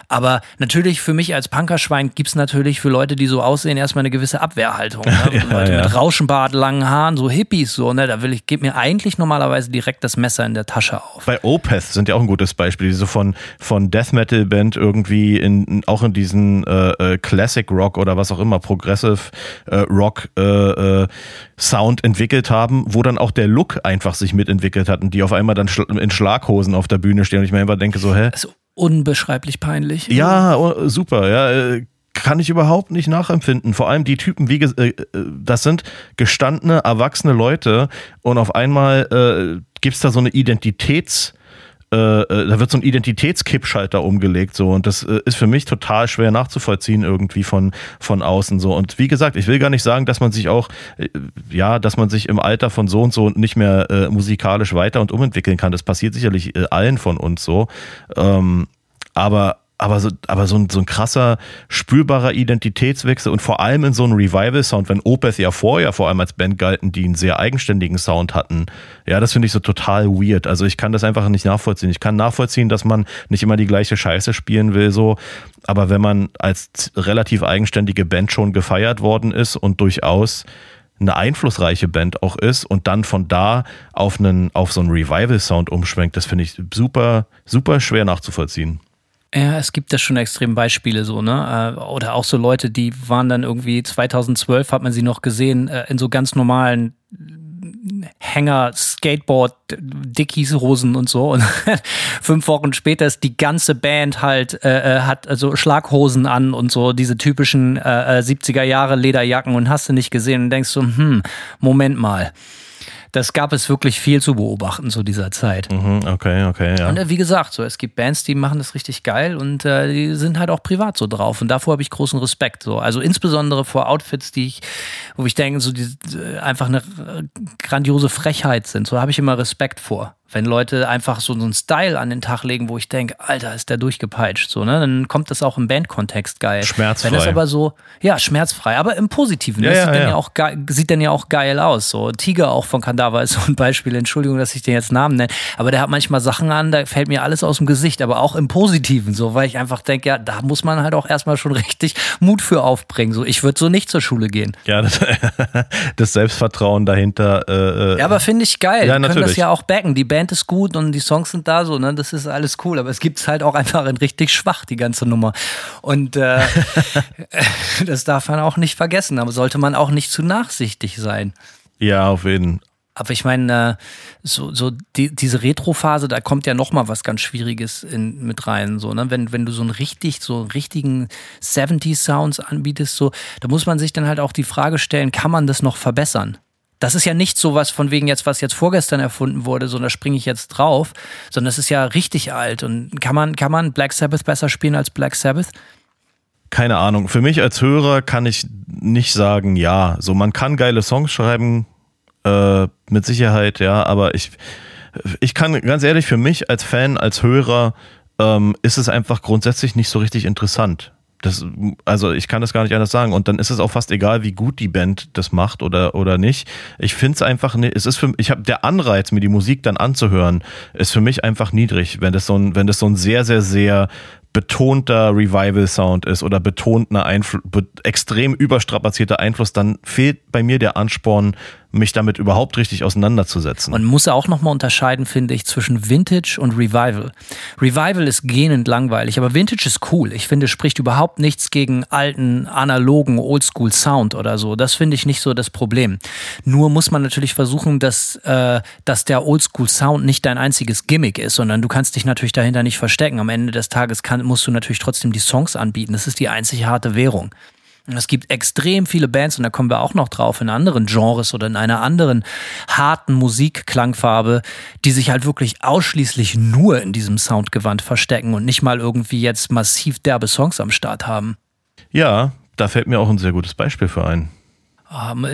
Aber natürlich für mich als Punkerschwein gibt es natürlich für Leute, die so aussehen, erstmal eine gewisse Abwehrhaltung. Ne? [LAUGHS] ja, Leute ja. mit Rauschenbart, langen Haaren, so Hippies, so, ne? Da will ich, gebe mir eigentlich normalerweise direkt das Messer in der Tasche auf. Bei Opeth sind ja auch ein gutes Beispiel, die so von, von Death Metal Band irgendwie in, auch in diesen äh, äh, Classic Rock oder was auch immer, Progressive äh, Rock äh, äh, Sound entwickelt haben, wo dann auch der Look einfach sich mitentwickelt hat und die auf einmal dann in Schlaghosen auf der Bühne stehen und ich mir immer denke so, hä? Also unbeschreiblich peinlich. Ja, oh, super, ja äh, kann ich überhaupt nicht nachempfinden. Vor allem die Typen, wie äh, das sind gestandene, erwachsene Leute und auf einmal äh, gibt es da so eine Identitäts- äh, äh, da wird so ein Identitätskippschalter umgelegt so. Und das äh, ist für mich total schwer nachzuvollziehen irgendwie von von außen so. Und wie gesagt ich will gar nicht sagen dass man sich auch äh, ja dass man sich im Alter von so und so nicht mehr äh, musikalisch weiter und umentwickeln kann. Das passiert sicherlich allen von uns so. Ähm, aber aber so, aber so ein, so ein krasser, spürbarer Identitätswechsel und vor allem in so einem Revival-Sound, wenn Opeth ja vorher vor allem als Band galten, die einen sehr eigenständigen Sound hatten, ja, das finde ich so total weird. Also ich kann das einfach nicht nachvollziehen. Ich kann nachvollziehen, dass man nicht immer die gleiche Scheiße spielen will, so, aber wenn man als relativ eigenständige Band schon gefeiert worden ist und durchaus eine einflussreiche Band auch ist und dann von da auf einen, auf so einen Revival-Sound umschwenkt, das finde ich super, super schwer nachzuvollziehen. Ja, es gibt da schon extrem Beispiele so, ne? Äh, oder auch so Leute, die waren dann irgendwie 2012, hat man sie noch gesehen, äh, in so ganz normalen Hänger, Skateboard, Dickies, Hosen und so. Und [LAUGHS] fünf Wochen später ist die ganze Band halt, äh, äh hat also Schlaghosen an und so diese typischen äh, 70er Jahre Lederjacken und hast du nicht gesehen und denkst so, hm, Moment mal das gab es wirklich viel zu beobachten zu dieser Zeit. Mhm, okay, okay, ja. Und äh, wie gesagt, so es gibt Bands, die machen das richtig geil und äh, die sind halt auch privat so drauf und davor habe ich großen Respekt. So, also insbesondere vor Outfits, die ich, wo ich denke, so die, einfach eine grandiose Frechheit sind. So habe ich immer Respekt vor. Wenn Leute einfach so, so einen Style an den Tag legen, wo ich denke, Alter, ist der durchgepeitscht, so, ne? Dann kommt das auch im Bandkontext geil. Schmerzfrei. Wenn das aber so, ja, schmerzfrei, aber im Positiven. Ja, das ja, sieht, ja. Dann ja auch sieht dann ja auch geil aus. So, Tiger auch von Kandava ist so ein Beispiel. Entschuldigung, dass ich den jetzt Namen nenne. Aber der hat manchmal Sachen an, da fällt mir alles aus dem Gesicht, aber auch im Positiven, so, weil ich einfach denke, ja, da muss man halt auch erstmal schon [LAUGHS] richtig Mut für aufbringen. So, ich würde so nicht zur Schule gehen. Ja, das, [LAUGHS] das Selbstvertrauen dahinter. Äh, ja, aber finde ich geil. Ja, Wir können natürlich. das ja auch backen. Die Band ist gut und die Songs sind da so, ne? Das ist alles cool. Aber es gibt es halt auch einfach in richtig schwach, die ganze Nummer. Und äh, [LAUGHS] [LAUGHS] das darf man auch nicht vergessen. Aber sollte man auch nicht zu nachsichtig sein. Ja, auf jeden Fall. Aber ich meine, äh, so, so die, diese Retro-Phase, da kommt ja noch mal was ganz Schwieriges in, mit rein. So, ne? wenn, wenn du so einen richtig, so einen richtigen 70s-Sounds anbietest, so, da muss man sich dann halt auch die Frage stellen, kann man das noch verbessern? Das ist ja nicht so was von wegen jetzt, was jetzt vorgestern erfunden wurde, so da springe ich jetzt drauf, sondern das ist ja richtig alt. Und kann man, kann man Black Sabbath besser spielen als Black Sabbath? Keine Ahnung. Für mich als Hörer kann ich nicht sagen, ja. So, man kann geile Songs schreiben, äh, mit Sicherheit, ja, aber ich ich kann ganz ehrlich für mich als Fan, als Hörer, ähm, ist es einfach grundsätzlich nicht so richtig interessant. Das, also ich kann das gar nicht anders sagen. Und dann ist es auch fast egal, wie gut die Band das macht oder, oder nicht. Ich finde es einfach, es ist für ich habe der Anreiz, mir die Musik dann anzuhören, ist für mich einfach niedrig, wenn das so ein, wenn das so ein sehr, sehr, sehr betonter Revival-Sound ist oder betonter Einfluss, extrem überstrapazierter Einfluss, dann fehlt bei mir der Ansporn, mich damit überhaupt richtig auseinanderzusetzen. Man muss auch nochmal unterscheiden, finde ich, zwischen Vintage und Revival. Revival ist gähnend langweilig, aber Vintage ist cool. Ich finde, spricht überhaupt nichts gegen alten, analogen, oldschool Sound oder so. Das finde ich nicht so das Problem. Nur muss man natürlich versuchen, dass, äh, dass der oldschool Sound nicht dein einziges Gimmick ist, sondern du kannst dich natürlich dahinter nicht verstecken. Am Ende des Tages kann, musst du natürlich trotzdem die Songs anbieten. Das ist die einzig harte Währung. Es gibt extrem viele Bands, und da kommen wir auch noch drauf, in anderen Genres oder in einer anderen harten Musikklangfarbe, die sich halt wirklich ausschließlich nur in diesem Soundgewand verstecken und nicht mal irgendwie jetzt massiv derbe Songs am Start haben. Ja, da fällt mir auch ein sehr gutes Beispiel für ein. Ähm,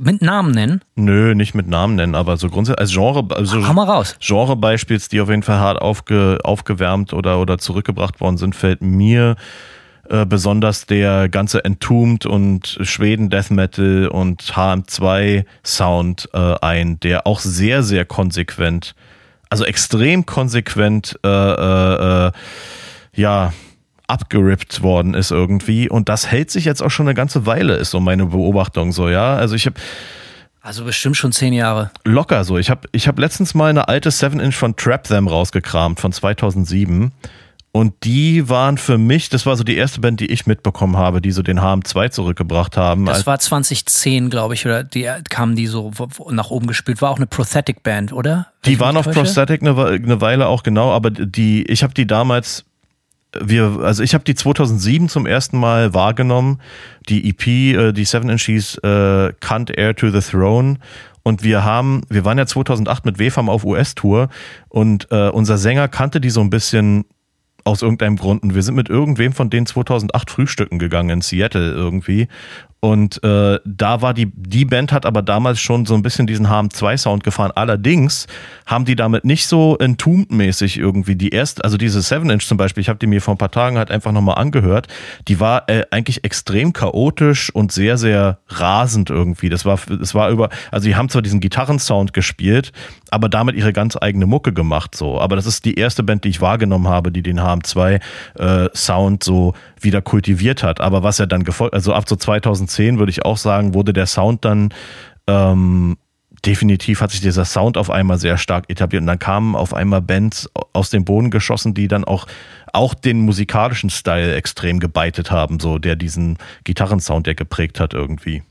mit Namen nennen? Nö, nicht mit Namen nennen, aber so grundsätzlich als Genre, also Hau mal raus. Genrebeispiels, die auf jeden Fall hart aufge, aufgewärmt oder, oder zurückgebracht worden sind, fällt mir äh, besonders der ganze Entombed und Schweden Death Metal und HM2 Sound äh, ein, der auch sehr, sehr konsequent, also extrem konsequent, äh, äh, äh, ja, abgerippt worden ist irgendwie. Und das hält sich jetzt auch schon eine ganze Weile, ist so meine Beobachtung so, ja. Also ich habe also bestimmt schon zehn Jahre. Locker so. Ich habe ich hab letztens mal eine alte 7-Inch von Trap Them rausgekramt von 2007. Und die waren für mich, das war so die erste Band, die ich mitbekommen habe, die so den HM2 zurückgebracht haben. Das war 2010, glaube ich, oder die kamen die so nach oben gespielt. War auch eine Prosthetic Band, oder? Die waren auf Prosthetic eine, eine Weile auch genau, aber die, ich habe die damals wir, also ich habe die 2007 zum ersten Mal wahrgenommen, die EP, äh, die Seven Inches äh, Can't Air to the Throne. Und wir haben, wir waren ja 2008 mit WFAM auf US-Tour und äh, unser Sänger kannte die so ein bisschen aus irgendeinem Grund. Und wir sind mit irgendwem von denen 2008 frühstücken gegangen in Seattle irgendwie. Und äh, da war die, die Band hat aber damals schon so ein bisschen diesen HM2-Sound gefahren. Allerdings haben die damit nicht so entombed-mäßig irgendwie die erste, also diese 7-Inch zum Beispiel, ich habe die mir vor ein paar Tagen halt einfach nochmal angehört, die war äh, eigentlich extrem chaotisch und sehr, sehr rasend irgendwie. Das war, das war über, also die haben zwar diesen Gitarrensound gespielt, aber damit ihre ganz eigene Mucke gemacht so. Aber das ist die erste Band, die ich wahrgenommen habe, die den HM2-Sound äh, so wieder kultiviert hat. Aber was er dann gefolgt, also ab so 2010 würde ich auch sagen, wurde der Sound dann ähm, definitiv hat sich dieser Sound auf einmal sehr stark etabliert und dann kamen auf einmal Bands aus dem Boden geschossen, die dann auch auch den musikalischen Style extrem gebeitet haben, so der diesen Gitarrensound der geprägt hat irgendwie.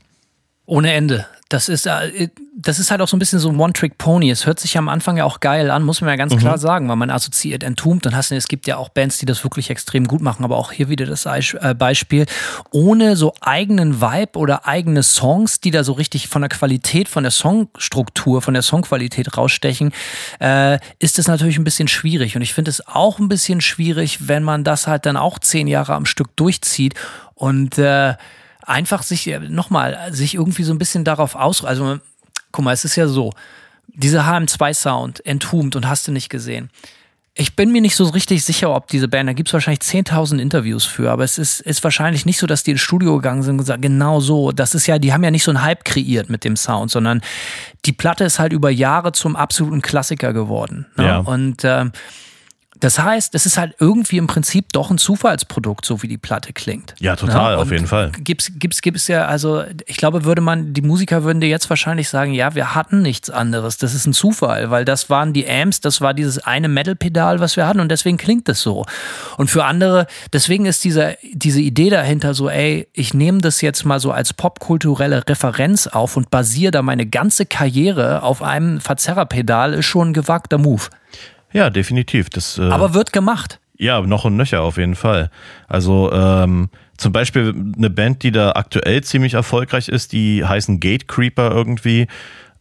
Ohne Ende. Das ist, äh, das ist halt auch so ein bisschen so ein One-Trick-Pony. Es hört sich am Anfang ja auch geil an, muss man ja ganz mhm. klar sagen, weil man assoziiert Entombed und hast, es gibt ja auch Bands, die das wirklich extrem gut machen, aber auch hier wieder das äh, Beispiel. Ohne so eigenen Vibe oder eigene Songs, die da so richtig von der Qualität, von der Songstruktur, von der Songqualität rausstechen, äh, ist es natürlich ein bisschen schwierig. Und ich finde es auch ein bisschen schwierig, wenn man das halt dann auch zehn Jahre am Stück durchzieht und äh, einfach sich äh, nochmal sich irgendwie so ein bisschen darauf aus. Also, guck mal, es ist ja so, diese HM2-Sound, Entombed und hast du nicht gesehen. Ich bin mir nicht so richtig sicher, ob diese Band, da gibt es wahrscheinlich 10.000 Interviews für, aber es ist, ist wahrscheinlich nicht so, dass die ins Studio gegangen sind und gesagt, genau so. Das ist ja, die haben ja nicht so einen Hype kreiert mit dem Sound, sondern die Platte ist halt über Jahre zum absoluten Klassiker geworden. Ne? Ja. Und ähm, das heißt, es ist halt irgendwie im Prinzip doch ein Zufallsprodukt, so wie die Platte klingt. Ja, total, ja, auf jeden Fall. Gibt's, gibt's, gibt's ja, also ich glaube, würde man, die Musiker würden dir jetzt wahrscheinlich sagen, ja, wir hatten nichts anderes. Das ist ein Zufall, weil das waren die Amps, das war dieses eine Metal-Pedal, was wir hatten und deswegen klingt es so. Und für andere, deswegen ist diese, diese Idee dahinter so, ey, ich nehme das jetzt mal so als popkulturelle Referenz auf und basiere da meine ganze Karriere auf einem Verzerrerpedal, ist schon ein gewagter Move. Ja, definitiv. Das, äh, Aber wird gemacht. Ja, noch und nöcher auf jeden Fall. Also ähm, zum Beispiel eine Band, die da aktuell ziemlich erfolgreich ist, die heißen Gatecreeper irgendwie.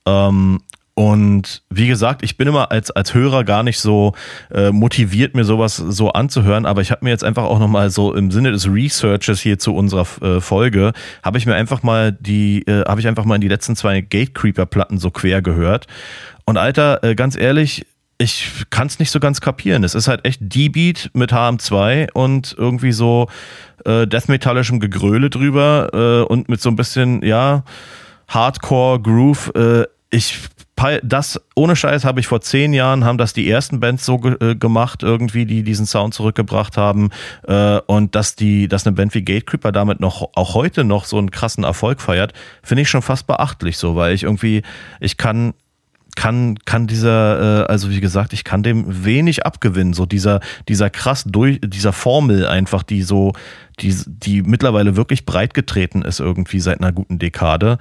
Ähm, und wie gesagt, ich bin immer als, als Hörer gar nicht so äh, motiviert, mir sowas so anzuhören, aber ich habe mir jetzt einfach auch nochmal so im Sinne des Researches hier zu unserer äh, Folge, habe ich mir einfach mal die, äh, habe ich einfach mal in die letzten zwei Gatecreeper-Platten so quer gehört. Und Alter, äh, ganz ehrlich, ich kann es nicht so ganz kapieren. Es ist halt echt D-Beat mit HM2 und irgendwie so äh, death-metallischem Gegröle drüber äh, und mit so ein bisschen, ja, Hardcore-Groove. Äh, ich das ohne Scheiß habe ich vor zehn Jahren haben das die ersten Bands so ge äh, gemacht irgendwie die diesen Sound zurückgebracht haben äh, und dass die dass eine Band wie Gatecreeper damit noch auch heute noch so einen krassen Erfolg feiert finde ich schon fast beachtlich so weil ich irgendwie ich kann kann, kann dieser, äh, also wie gesagt, ich kann dem wenig abgewinnen. So dieser, dieser krass durch, dieser Formel einfach, die so, die, die mittlerweile wirklich breit getreten ist irgendwie seit einer guten Dekade.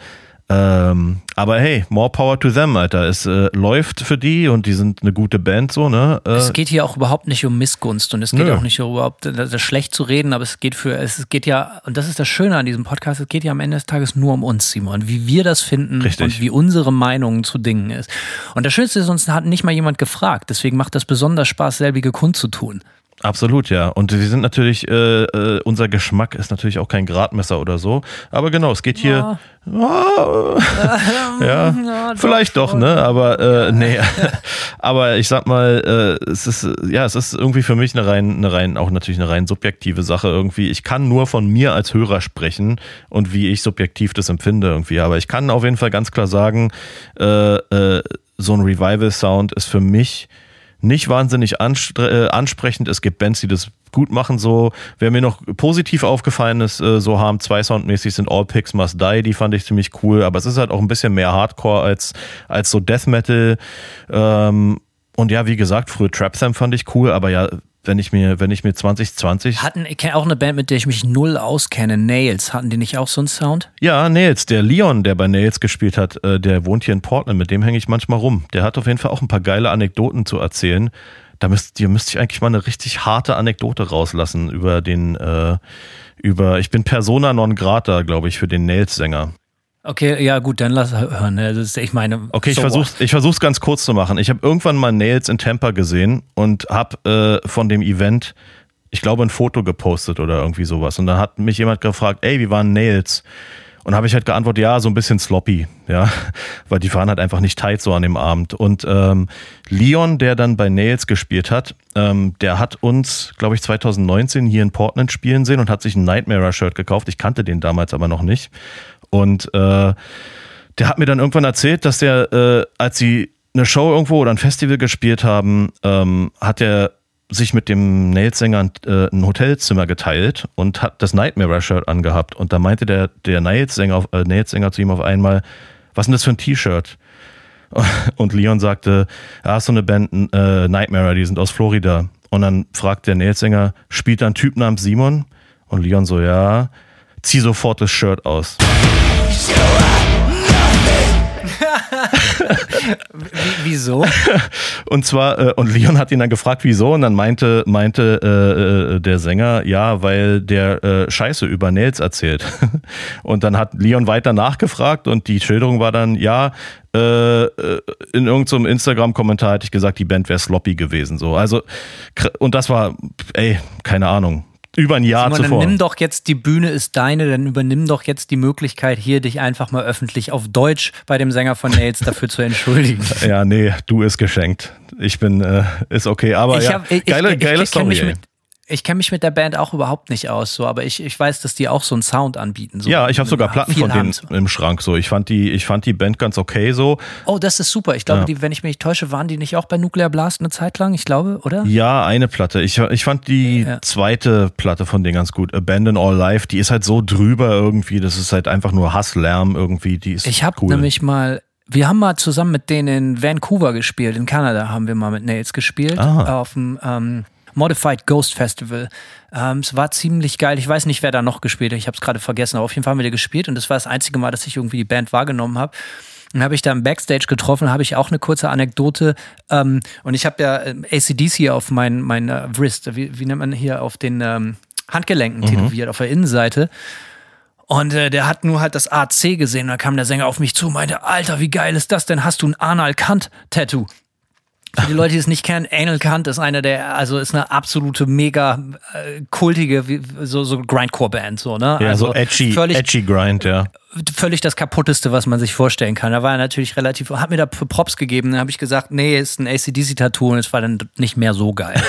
Ähm, aber hey, more power to them, Alter. Es äh, läuft für die und die sind eine gute Band so, ne? Äh, es geht hier auch überhaupt nicht um Missgunst und es geht Nö. auch nicht überhaupt das ist schlecht zu reden, aber es geht für es geht ja und das ist das Schöne an diesem Podcast, es geht ja am Ende des Tages nur um uns, Simon, wie wir das finden Richtig. und wie unsere Meinung zu Dingen ist. Und das Schönste ist, uns hat nicht mal jemand gefragt, deswegen macht das besonders Spaß, selbige kundzutun. Absolut, ja. Und sie sind natürlich, äh, äh, unser Geschmack ist natürlich auch kein Gradmesser oder so. Aber genau, es geht hier. Ja, [LAUGHS] ja, [LAUGHS] vielleicht doch, ne? Aber äh, nee. [LAUGHS] Aber ich sag mal, äh, es ist ja, es ist irgendwie für mich eine rein, eine rein, auch natürlich eine rein subjektive Sache irgendwie. Ich kann nur von mir als Hörer sprechen und wie ich subjektiv das empfinde irgendwie. Aber ich kann auf jeden Fall ganz klar sagen, äh, äh, so ein Revival-Sound ist für mich nicht wahnsinnig äh, ansprechend. Es gibt Bands, die das gut machen. So, wer mir noch positiv aufgefallen ist, äh, so haben zwei soundmäßig sind All Pigs Must Die, die fand ich ziemlich cool. Aber es ist halt auch ein bisschen mehr Hardcore als als so Death Metal. Ähm, und ja, wie gesagt, früher Trap Sam fand ich cool, aber ja, wenn ich mir, wenn ich mir 2020 Hatten ich kenne auch eine Band, mit der ich mich null auskenne, Nails, hatten die nicht auch so einen Sound? Ja, Nails, der Leon, der bei Nails gespielt hat, äh, der wohnt hier in Portland, mit dem hänge ich manchmal rum. Der hat auf jeden Fall auch ein paar geile Anekdoten zu erzählen. Da müsst, ihr müsst ich eigentlich mal eine richtig harte Anekdote rauslassen über den, äh, über, ich bin Persona non grata, glaube ich, für den Nails-Sänger. Okay, ja gut, dann lass hören. ne? Das ist, ich meine, Okay, ich so versuch's, ich versuch's ganz kurz zu machen. Ich habe irgendwann mal Nails in Tampa gesehen und habe äh, von dem Event, ich glaube, ein Foto gepostet oder irgendwie sowas. Und dann hat mich jemand gefragt, ey, wie waren Nails? Und habe ich halt geantwortet, ja, so ein bisschen sloppy, ja, [LAUGHS] weil die waren halt einfach nicht tight so an dem Abend. Und ähm, Leon, der dann bei Nails gespielt hat, ähm, der hat uns, glaube ich, 2019 hier in Portland spielen sehen und hat sich ein Nightmare-Shirt gekauft. Ich kannte den damals aber noch nicht. Und äh, der hat mir dann irgendwann erzählt, dass der, äh, als sie eine Show irgendwo oder ein Festival gespielt haben, ähm, hat er sich mit dem Nails-Sänger äh, ein Hotelzimmer geteilt und hat das Nightmare-Shirt angehabt. Und da meinte der, der Nails-Sänger auf- äh, Nails-Sänger zu ihm auf einmal, was ist denn das für ein T-Shirt? [LAUGHS] Und Leon sagte, ist so eine Band, äh, Nightmare, die sind aus Florida. Und dann fragt der Nails-Sänger, spielt da ein Typ namens Simon? Und Leon so, ja, zieh sofort das Shirt aus. [LAUGHS] Wie, wieso? [LAUGHS] Und zwar, äh, und Leon hat ihn dann gefragt, wieso, und dann meinte, meinte äh, äh, der Sänger, ja, weil der äh, Scheiße über Nails erzählt. [LAUGHS] Und dann hat Leon weiter nachgefragt und die Schilderung war dann, ja, äh, äh, in irgendeinem Instagram-Kommentar hätte ich gesagt, die Band wäre sloppy gewesen. So. Also, und das war, ey, keine Ahnung, über ein Jahr Simon, dann zuvor. nimm doch jetzt, die Bühne ist deine, dann übernimm doch jetzt die Möglichkeit, hier dich einfach mal öffentlich auf Deutsch bei dem Sänger von Nails dafür zu entschuldigen. [LAUGHS] Ja, nee, du ist geschenkt. Ich bin, äh, ist okay, aber ja, hab- ich, geile, ich, geile ich, ich kenn Story. mich mit, ich kenne mich mit der Band auch überhaupt nicht aus, so, aber ich, ich weiß, dass die auch so einen Sound anbieten. So ja, ich habe sogar Platten von denen im Schrank. So, ich fand die, ich fand die Band ganz okay so. Oh, das ist super. Ich glaube, Ja. die, wenn ich mich nicht täusche, waren die nicht auch bei Nuclear Blast eine Zeit lang? Ich glaube, oder? Ja, eine Platte. Ich, ich fand die Ja. zweite Platte von denen ganz gut. Abandon All Life. Die ist halt so drüber irgendwie. Das ist halt einfach nur Hasslärm irgendwie. Die ist Ich habe cool. nämlich mal, wir haben mal zusammen mit denen in Vancouver gespielt, in Kanada haben wir mal mit Nails gespielt, Ah. auf dem ähm, Modified Ghost Festival. Ähm, es war ziemlich geil. Ich weiß nicht, wer da noch gespielt hat. Ich habe es gerade vergessen, aber auf jeden Fall haben wir da gespielt und das war das einzige Mal, dass ich irgendwie die Band wahrgenommen habe. Dann habe ich da im Backstage getroffen, habe ich auch eine kurze Anekdote. Ähm, und ich habe ja ähm, ACDC hier auf mein, mein äh, Wrist, wie, wie nennt man hier, auf den ähm, Handgelenken tätowiert, auf der Innenseite. Und äh, der hat nur halt das AC gesehen. Da kam der Sänger auf mich zu und meinte, Alter, wie geil ist das denn? Hast du ein Anal Kant Tattoo? Für die Leute, die es nicht kennen, Anal Kant ist eine der, also ist eine absolute mega äh, kultige, so, so Grindcore-Band, so, ne? Ja, also so edgy, völlig, edgy Grind, ja. völlig das kaputteste, was man sich vorstellen kann. Da war er natürlich relativ, hat mir da Props gegeben, dann habe ich gesagt, nee, ist ein ACDC-Tattoo und es war dann nicht mehr so geil.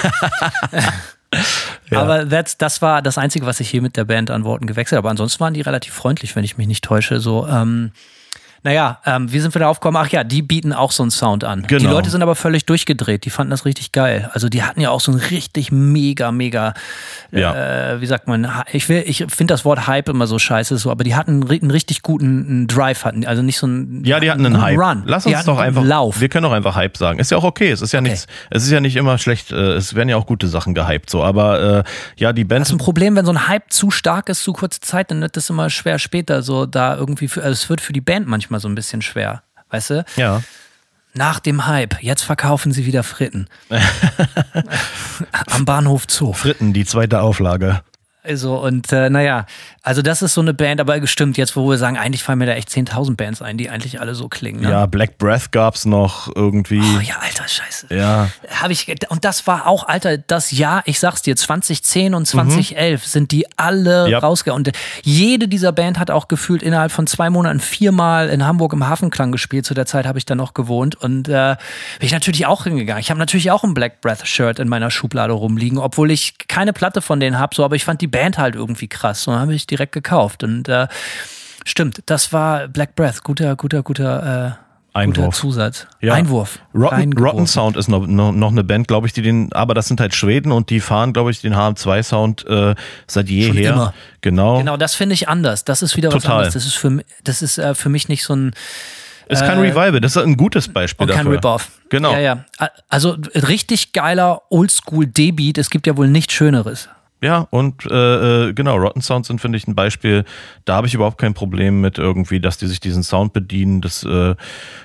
[LAUGHS] Aber that's, das war das Einzige, was ich hier mit der Band an Worten gewechselt habe. Aber ansonsten waren die relativ freundlich, wenn ich mich nicht täusche. So, ähm, naja, ähm, wie sind wir da aufgekommen? Ach ja, die bieten auch so einen Sound an. Die Genau. Leute sind aber völlig durchgedreht. Die fanden das richtig geil. Also die hatten ja auch so einen richtig mega, mega, Ja. äh, wie sagt man, ich will, ich finde das Wort Hype immer so scheiße, so, aber die hatten einen richtig guten einen Drive, hatten, also nicht so einen, Ja, die hatten einen Hype. Run. Lass Die uns doch einen einfach. Lauf. Wir können doch einfach Hype sagen. Ist ja auch okay. Es ist ja nichts. Es ist ja nicht immer schlecht. äh, Es werden ja auch gute Sachen gehypt. So, aber äh, ja, die Das Bands. ist ein Problem, wenn so ein Hype zu stark ist, zu kurze Zeit, dann wird das immer schwer später so da irgendwie, für, also es wird für die Band manchmal so ein bisschen schwer, weißt du? Ja. Nach dem Hype, jetzt verkaufen sie wieder Fritten. [LAUGHS] Am Bahnhof Zoo. Fritten, die zweite Auflage. Also, und äh, naja, also das ist so eine Band, aber gestimmt, jetzt wo wir sagen, eigentlich fallen mir da echt 10.000 Bands ein, die eigentlich alle so klingen. Ne? Ja, Black Breath gab's noch irgendwie. Oh ja, alter Scheiße. Ja. Habe ich und das war auch alter das Jahr, ich sag's dir 2010 und 2011 sind die alle Mhm. Ja. rausgegangen und jede dieser Band hat auch gefühlt innerhalb von zwei Monaten viermal in Hamburg im Hafenklang gespielt. Zu der Zeit habe ich da noch gewohnt und äh, bin ich natürlich auch hingegangen. Ich habe natürlich auch ein Black Breath Shirt in meiner Schublade rumliegen, obwohl ich keine Platte von denen habe, so aber ich fand die Band halt irgendwie krass und habe ich direkt gekauft und äh, stimmt, das war Black Breath, guter guter guter äh, Guter Einwurf. Zusatz. Ja. Einwurf. Rotten. Rotten Sound ist noch, noch, noch eine Band, glaube ich, die den, aber das sind halt Schweden und die fahren, glaube ich, den HM2-Sound äh, seit jeher. Schon immer. Genau. Genau, das finde ich anders. Das ist wieder was Total. anderes. Das ist für, das ist, äh, für mich nicht so ein Ist kein Äh, Revival, das ist ein gutes Beispiel und kein dafür. Rip-Off. Genau. Ja, ja. Also richtig geiler Oldschool-D-Beat. Es gibt ja wohl nichts Schöneres. Ja, und äh, äh, genau, Rotten Sound sind, finde ich, ein Beispiel. Da habe ich überhaupt kein Problem mit irgendwie, dass die sich diesen Sound bedienen. Das äh,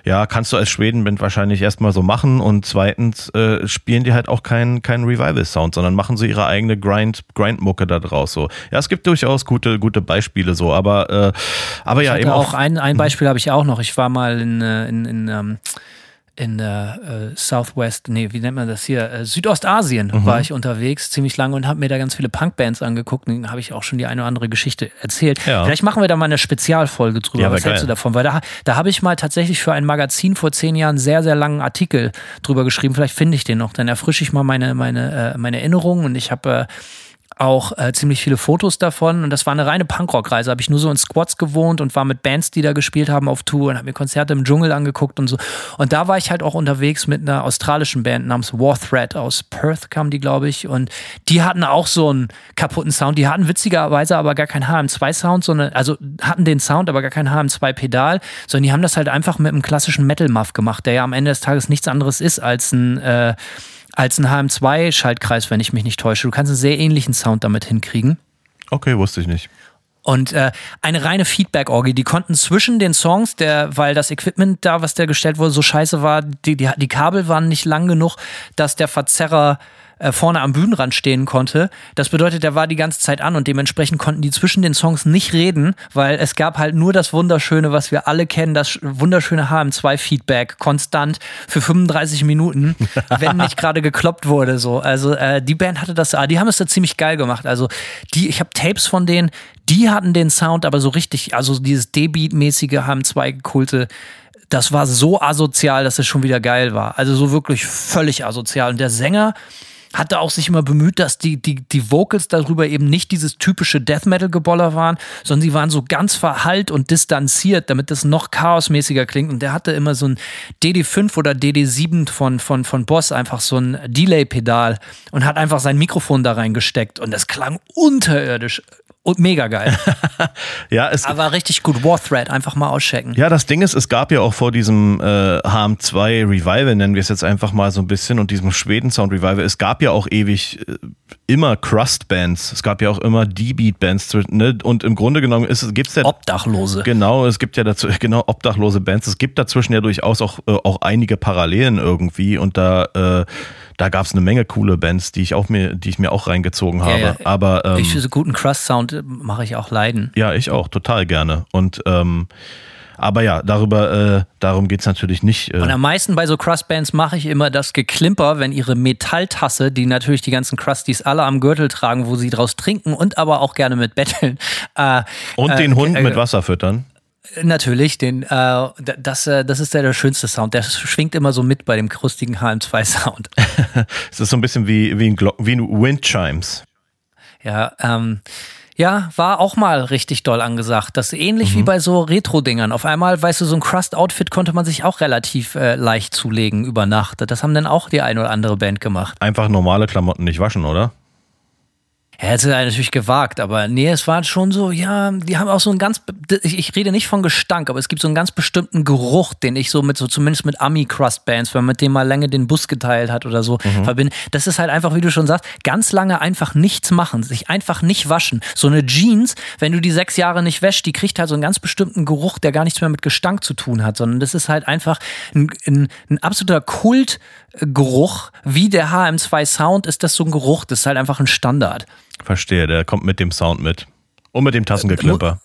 ja, kannst du als Schwedenband wahrscheinlich erstmal so machen. Und zweitens äh, spielen die halt auch keinen kein Revival-Sound, sondern machen sie ihre eigene Grind, Grind-Mucke da draus. So. Ja, es gibt durchaus gute, gute Beispiele so, aber, äh, aber ja, Ich eben hatte auch. auch ein, ein Beispiel habe ich auch noch. Ich war mal in, äh, in, in, ähm, in äh, äh, Southwest, nee, wie nennt man das hier? Äh, Südostasien Mhm. war ich unterwegs, ziemlich lange und habe mir da ganz viele Punkbands angeguckt. Und habe ich auch schon die eine oder andere Geschichte erzählt. Ja. Vielleicht machen wir da mal eine Spezialfolge drüber. Ja, Was hältst du geil. davon? Weil da, da habe ich mal tatsächlich für ein Magazin vor zehn Jahren einen sehr, sehr langen Artikel drüber geschrieben. Vielleicht finde ich den noch. Dann erfrische ich mal meine, meine, äh, meine Erinnerungen und ich habe. Auch äh, ziemlich viele Fotos davon und das war eine reine Punkrock-Reise. Habe ich nur so in Squads gewohnt und war mit Bands, die da gespielt haben, auf Tour und habe mir Konzerte im Dschungel angeguckt und so. Und da war ich halt auch unterwegs mit einer australischen Band namens War Threat aus Perth kam die, glaube ich. Und die hatten auch so einen kaputten Sound. Die hatten witzigerweise aber gar keinen HM2-Sound, sondern also hatten den Sound, aber gar kein HM2-Pedal, sondern die haben das halt einfach mit einem klassischen Metal-Muff gemacht, der ja am Ende des Tages nichts anderes ist als ein äh, als ein HM2-Schaltkreis, wenn ich mich nicht täusche. Du kannst einen sehr ähnlichen Sound damit hinkriegen. Okay, wusste ich nicht. Und äh, eine reine Feedback-Orgie. Die konnten zwischen den Songs, der, weil das Equipment da, was da gestellt wurde, so scheiße war, die, die, die Kabel waren nicht lang genug, dass der Verzerrer äh, vorne am Bühnenrand stehen konnte. Das bedeutet, der war die ganze Zeit an und dementsprechend konnten die zwischen den Songs nicht reden, weil es gab halt nur das Wunderschöne, was wir alle kennen, das wunderschöne HM2-Feedback, konstant für 35 Minuten, [LAUGHS] wenn nicht gerade gekloppt wurde. So. Also äh, die Band hatte das, ah, die haben es da ziemlich geil gemacht. Also die, ich habe Tapes von denen, die hatten den Sound, aber so richtig, also dieses D-Beat-mäßige HM2-Kulte, das war so asozial, dass es schon wieder geil war. Also so wirklich völlig asozial. Und der Sänger hatte auch sich immer bemüht, dass die, die, die Vocals darüber eben nicht dieses typische Death Metal-Geboller waren, sondern sie waren so ganz verhallt und distanziert, damit das noch chaosmäßiger klingt. Und der hatte immer so ein DD5 oder DD7 von, von, von Boss, einfach so ein Delay-Pedal und hat einfach sein Mikrofon da reingesteckt. Und das klang unterirdisch und mega geil. [LAUGHS] Ja, es, Aber richtig gut. War Thread, einfach mal auschecken. Ja, das Ding ist, es gab ja auch vor diesem äh, HM2 Revival, nennen wir es jetzt einfach mal so ein bisschen, und diesem Schweden-Sound Revival, es gab ja auch ewig äh, immer Crust-Bands, es gab ja auch immer D-Beat-Bands, ne? und im Grunde genommen gibt es ja... Obdachlose. Genau, es gibt ja dazu, [LAUGHS] genau, obdachlose Bands. Es gibt dazwischen ja durchaus auch, äh, auch einige Parallelen irgendwie und da, äh, da gab es eine Menge coole Bands, die ich auch mir, die ich mir auch reingezogen habe. ja. Aber ähm, ich für so guten Crust-Sound äh, mache ich auch leiden. ja, ich auch, total gerne. Und ähm, Aber ja, darüber, äh, darum geht's natürlich nicht. Äh. Und am meisten bei so Crust-Bands mache ich immer das Geklimper, wenn ihre Metalltasse, die natürlich die ganzen Crusties alle am Gürtel tragen, wo sie draus trinken und aber auch gerne mit betteln. [LAUGHS] Äh, und äh, den Hund mit Wasser füttern. Natürlich, den, äh, das, äh, das ist der, der schönste Sound. Der schwingt immer so mit bei dem krustigen HM2-Sound. [LAUGHS] es ist so ein bisschen wie, wie, ein, Glock wie ein Wind Chimes. Ja, ähm, ja, war auch mal richtig doll angesagt. Das ist ähnlich mhm. wie bei so Retro-Dingern. Auf einmal, weißt du, so ein Crust-Outfit konnte man sich auch relativ äh, leicht zulegen über Nacht. Das haben dann auch die ein oder andere Band gemacht. Einfach normale Klamotten nicht waschen, oder? Er hätte natürlich gewagt, aber nee, es war schon so, ja, die haben auch so einen ganz, ich rede nicht von Gestank, aber es gibt so einen ganz bestimmten Geruch, den ich so mit so, zumindest mit Ami-Crust-Bands, wenn man mit dem mal lange den Bus geteilt hat oder so, mhm. verbinde. Das ist halt einfach, wie du schon sagst, ganz lange einfach nichts machen, sich einfach nicht waschen. So eine Jeans, wenn du die sechs Jahre nicht wäschst, die kriegt halt so einen ganz bestimmten Geruch, der gar nichts mehr mit Gestank zu tun hat, sondern das ist halt einfach ein, ein, ein absoluter Kultgeruch, wie der HM2 Sound ist das so ein Geruch, das ist halt einfach ein Standard. Verstehe, der kommt mit dem Sound mit. Und mit dem Tassengeklimper.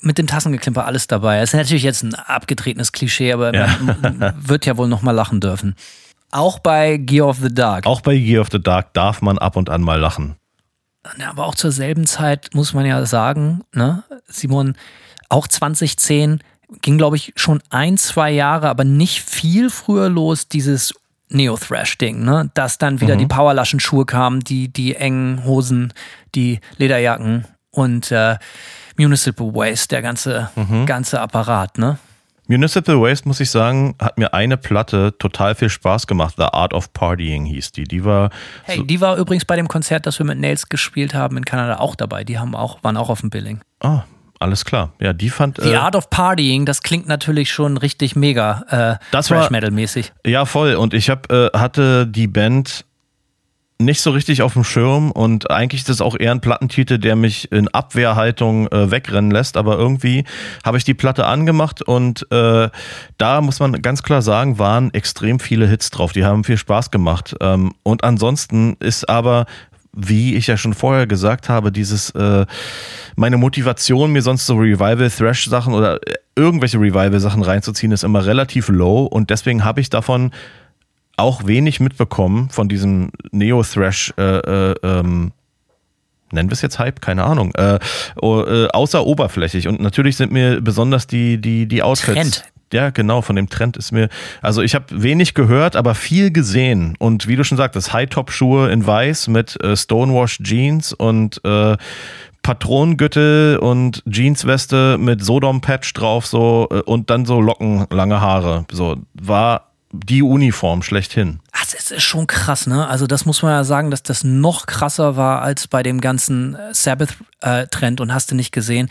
Mit dem Tassengeklimper alles dabei. Das ist natürlich jetzt ein abgetretenes Klischee, aber ja. man [LAUGHS] wird ja wohl nochmal lachen dürfen. Auch bei Gear of the Dark. Auch bei Gear of the Dark darf man ab und an mal lachen. Aber auch zur selben Zeit muss man ja sagen, ne, Simon, auch 2010 ging, glaube ich, schon ein, zwei Jahre, aber nicht viel früher los, dieses Neo-Thrash-Ding, ne? Dass dann wieder mhm. die Powerlaschen-Schuhe kamen, die, die engen Hosen, die Lederjacken und äh, Municipal Waste, der ganze, mhm. ganze Apparat, ne? Municipal Waste, muss ich sagen, hat mir eine Platte total viel Spaß gemacht. The Art of Partying hieß die. Die war. Hey, so die war übrigens bei dem Konzert, das wir mit Nails gespielt haben in Kanada auch dabei. Die haben auch, waren auch auf dem Billing. Ah, alles klar. Ja, die fand. The äh, Art of Partying, das klingt natürlich schon richtig mega äh, das Thrash Metal mäßig. Ja, voll. Und ich hab, äh, hatte die Band nicht so richtig auf dem Schirm und eigentlich ist das auch eher ein Plattentitel, der mich in Abwehrhaltung äh, wegrennen lässt, aber irgendwie habe ich die Platte angemacht und äh, da muss man ganz klar sagen, waren extrem viele Hits drauf, die haben viel Spaß gemacht ähm, und ansonsten ist aber wie ich ja schon vorher gesagt habe, dieses äh, meine Motivation, mir sonst so Revival-Thrash-Sachen oder irgendwelche Revival-Sachen reinzuziehen, ist immer relativ low und deswegen habe ich davon auch wenig mitbekommen von diesem Neo-Thrash, äh, äh, ähm, nennen wir es jetzt Hype, keine Ahnung, äh, äh, außer oberflächlich. Und natürlich sind mir besonders die, die, die Outfits. Trend. Ja, genau, von dem Trend ist mir, also ich habe wenig gehört, aber viel gesehen. Und wie du schon sagtest, High-Top-Schuhe in weiß mit äh, Stonewash Jeans und äh, Patronengürtel und Jeansweste mit Sodom-Patch drauf, so äh, und dann so Locken, lange Haare. So, war die Uniform schlechthin. Das ist schon krass, ne? Also, das muss man ja sagen, dass das noch krasser war als bei dem ganzen Sabbath-Trend äh, und hast du nicht gesehen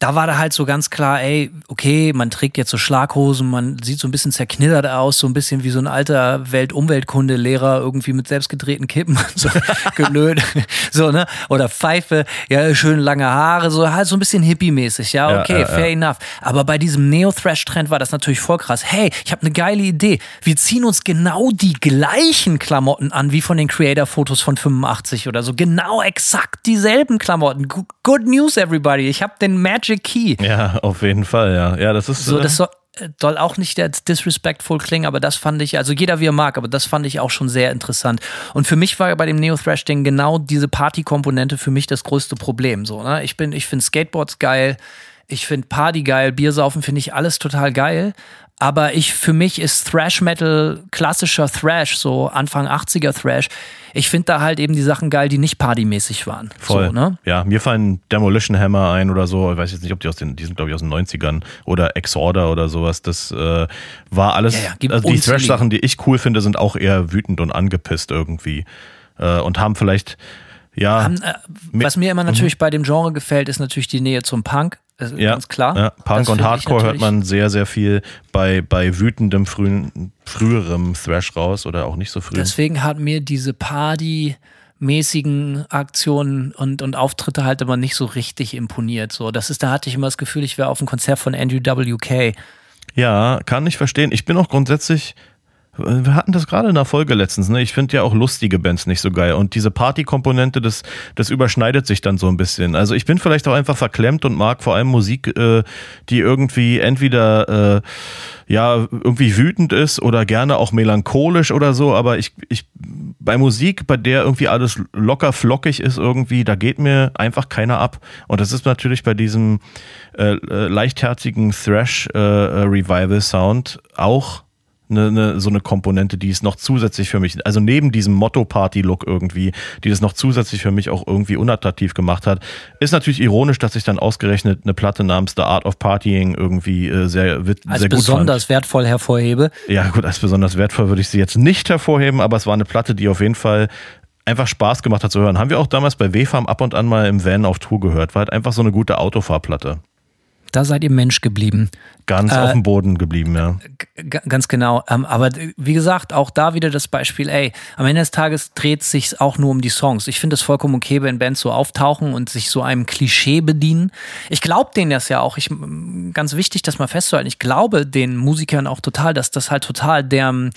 da war da halt so ganz klar, ey, okay, man trägt jetzt so Schlaghosen, man sieht so ein bisschen zerknittert aus, so ein bisschen wie so ein alter Welt-Umweltkunde-Lehrer irgendwie mit selbstgedrehten Kippen, [LAUGHS] so gelöt, [LAUGHS] so, ne? Oder Pfeife, ja, schön lange Haare, so halt so ein bisschen hippie-mäßig, ja, okay, ja, fair ja. enough. Aber bei diesem Neo-Thrash-Trend war das natürlich voll krass. Hey, ich habe eine geile Idee. Wir ziehen uns genau die gleichen Klamotten an wie von den Creator-Fotos von 85 oder so. Genau exakt dieselben Klamotten. Good news, everybody. Ich habe den Magic Magic Key. Ja, auf jeden Fall, ja. Ja, das ist so. Das soll, äh, soll auch nicht der disrespectful klingen, aber das fand ich, also jeder wie er mag, aber das fand ich auch schon sehr interessant. Und für mich war bei dem Neo-Thrash-Ding genau diese Party-Komponente für mich das größte Problem. So, ne? Ich bin, ich finde Skateboards geil, ich finde Party geil, Biersaufen finde ich alles total geil. Aber ich, für mich ist Thrash Metal klassischer Thrash, so Anfang 80er Thrash. Ich finde da halt eben die Sachen geil, die nicht partymäßig waren. Voll. So, ne? Ja, mir fallen Demolition Hammer ein oder so. Ich weiß jetzt nicht, ob die aus den, die sind glaube ich aus den 90ern oder Exorder oder sowas. Das äh, war alles. Ja, ja, also die Thrash-Sachen, die ich cool finde, sind auch eher wütend und angepisst irgendwie. Äh, und haben vielleicht ja. Haben, äh, was mir immer natürlich mhm. bei dem Genre gefällt, ist natürlich die Nähe zum Punk. Ja, ganz klar. Ja, Punk das und Hardcore hört man sehr, sehr viel bei, bei wütendem frühen, früherem Thrash raus oder auch nicht so früh. Deswegen hat mir diese Party mäßigen Aktionen und, und Auftritte halt immer nicht so richtig imponiert. So, das ist, da hatte ich immer das Gefühl, ich wäre auf einem Konzert von Andrew WK. Ja, kann ich verstehen. Ich bin auch grundsätzlich wir hatten das gerade in der Folge letztens, ne? Ich finde ja auch lustige Bands nicht so geil. Und diese Party-Komponente, das, das überschneidet sich dann so ein bisschen. Also ich bin vielleicht auch einfach verklemmt und mag vor allem Musik, äh, die irgendwie entweder äh, ja irgendwie wütend ist oder gerne auch melancholisch oder so. Aber ich, ich bei Musik, bei der irgendwie alles locker flockig ist irgendwie, da geht mir einfach keiner ab. Und das ist natürlich bei diesem äh, äh leichtherzigen Thrash-Revival-Sound äh, auch eine, eine, so eine Komponente, die ist noch zusätzlich für mich, also neben diesem Motto-Party-Look irgendwie, die das noch zusätzlich für mich auch irgendwie unattraktiv gemacht hat. Ist natürlich ironisch, dass ich dann ausgerechnet eine Platte namens The Art of Partying irgendwie äh, sehr, sehr als gut besonders fand. wertvoll hervorhebe. Ja, gut, als besonders wertvoll würde ich sie jetzt nicht hervorheben, aber es war eine Platte, die auf jeden Fall einfach Spaß gemacht hat zu hören. Haben wir auch damals bei WFAM ab und an mal im Van auf Tour gehört. War halt einfach so eine gute Autofahrplatte. Da seid ihr Mensch geblieben. Ganz äh, auf dem Boden geblieben, ja. Ganz genau. Ähm, aber wie gesagt, auch da wieder das Beispiel, ey, am Ende des Tages dreht es sich auch nur um die Songs. Ich finde es vollkommen okay, wenn Bands so auftauchen und sich so einem Klischee bedienen. Ich glaube denen das ja auch. Ich, ganz wichtig, das mal festzuhalten. Ich glaube den Musikern auch total, dass das halt total deren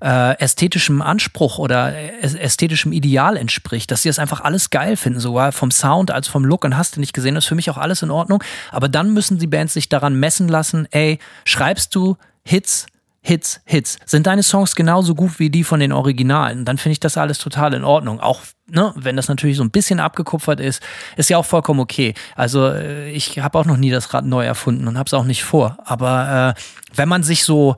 äh, ästhetischem Anspruch oder ästhetischem Ideal entspricht. Dass sie das einfach alles geil finden, sogar vom Sound als vom Look. Und hast du nicht gesehen, das ist für mich auch alles in Ordnung. Aber dann müssen die Bands sich daran messen lassen, ey, schreibst du Hits, Hits, Hits. Sind deine Songs genauso gut wie die von den Originalen? Dann finde ich das alles total in Ordnung. Auch ne, wenn das natürlich so ein bisschen abgekupfert ist, ist ja auch vollkommen okay. Also äh, ich habe auch noch nie das Rad neu erfunden und habe es auch nicht vor. Aber äh, wenn man sich so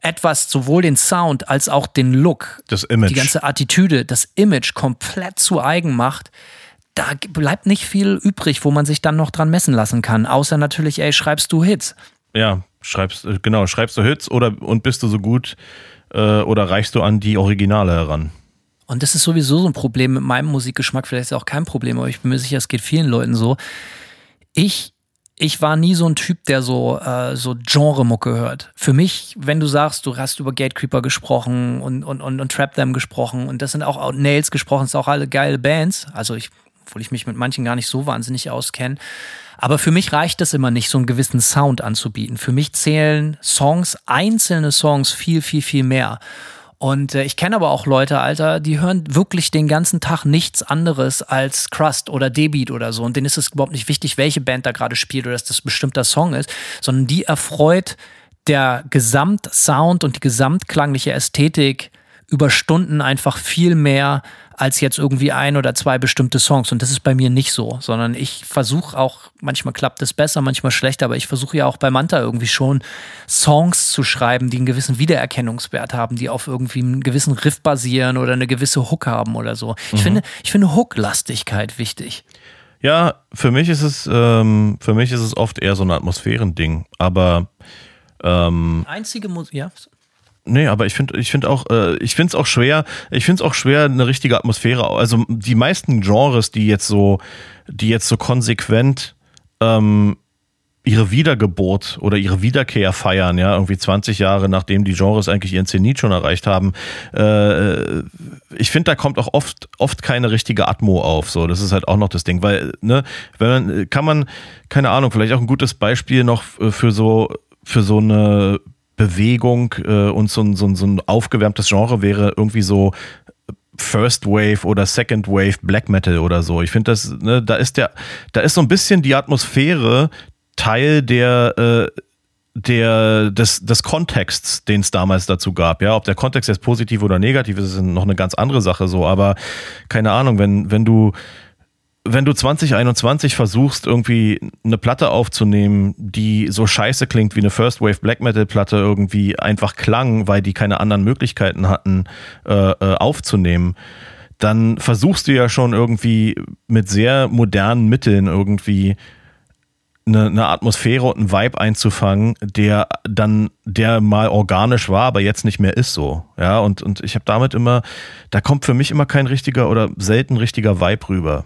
etwas, sowohl den Sound als auch den Look, das Image. die ganze Attitüde, das Image komplett zu eigen macht, da bleibt nicht viel übrig, wo man sich dann noch dran messen lassen kann. Außer natürlich, ey, schreibst du Hits. Ja, schreibst, äh, genau, schreibst du Hits oder und bist du so gut äh, oder reichst du an die Originale heran? Und das ist sowieso so ein Problem mit meinem Musikgeschmack, vielleicht ist es auch kein Problem, aber ich bin mir sicher, es geht vielen Leuten so. Ich ich war nie so ein Typ, der so, äh, so Genre-Mucke hört. Für mich, wenn du sagst, du hast über Gatecreeper gesprochen und, und, und, und Trap Them gesprochen und das sind auch Nails gesprochen, das sind auch alle geile Bands. Also ich, obwohl ich mich mit manchen gar nicht so wahnsinnig auskenne. Aber für mich reicht es immer nicht, so einen gewissen Sound anzubieten. Für mich zählen Songs, einzelne Songs viel, viel, viel mehr. Und äh, ich kenne aber auch Leute, Alter, die hören wirklich den ganzen Tag nichts anderes als Crust oder D-Beat oder so. Und denen ist es überhaupt nicht wichtig, welche Band da gerade spielt oder dass das ein bestimmter Song ist, sondern die erfreut der Gesamtsound und die gesamtklangliche Ästhetik über Stunden einfach viel mehr als jetzt irgendwie ein oder zwei bestimmte Songs. Und das ist bei mir nicht so, sondern ich versuche auch, manchmal klappt es besser, manchmal schlechter, aber ich versuche ja auch bei Manta irgendwie schon Songs zu schreiben, die einen gewissen Wiedererkennungswert haben, die auf irgendwie einen gewissen Riff basieren oder eine gewisse Hook haben oder so. Ich mhm. finde, ich finde Hook-Lastigkeit wichtig. Ja, für mich ist es, ähm, für mich ist es oft eher so ein Atmosphärending, aber ähm, einzige Musik, ja. Nee, aber ich finde ich finde auch äh, ich finde es auch schwer, ich finde es auch schwer eine richtige Atmosphäre, also die meisten Genres, die jetzt so die jetzt so konsequent ähm, ihre Wiedergeburt oder ihre Wiederkehr feiern, ja, irgendwie 20 Jahre nachdem die Genres eigentlich ihren Zenit schon erreicht haben. Äh, ich finde, da kommt auch oft, oft keine richtige Atmo auf. So, das ist halt auch noch das Ding, weil, ne, wenn man, kann man, keine Ahnung, vielleicht auch ein gutes Beispiel noch für so, für so eine Bewegung äh, und so ein, so, ein, so ein aufgewärmtes Genre wäre irgendwie so First Wave oder Second Wave Black Metal oder so. Ich finde das, ne, da ist der, da ist so ein bisschen die Atmosphäre Teil der, äh, der, des, des Kontexts, den es damals dazu gab. Ja, ob der Kontext jetzt positiv oder negativ ist, ist noch eine ganz andere Sache so. Aber keine Ahnung, wenn, wenn du, wenn du 2021 versuchst, irgendwie eine Platte aufzunehmen, die so scheiße klingt wie eine First Wave Black Metal Platte irgendwie einfach klang, weil die keine anderen Möglichkeiten hatten, äh, äh, aufzunehmen, dann versuchst du ja schon irgendwie mit sehr modernen Mitteln irgendwie eine, eine Atmosphäre und einen Vibe einzufangen, der dann, der mal organisch war, aber jetzt nicht mehr ist so. Ja, und, und ich habe damit immer, da kommt für mich immer kein richtiger oder selten richtiger Vibe rüber.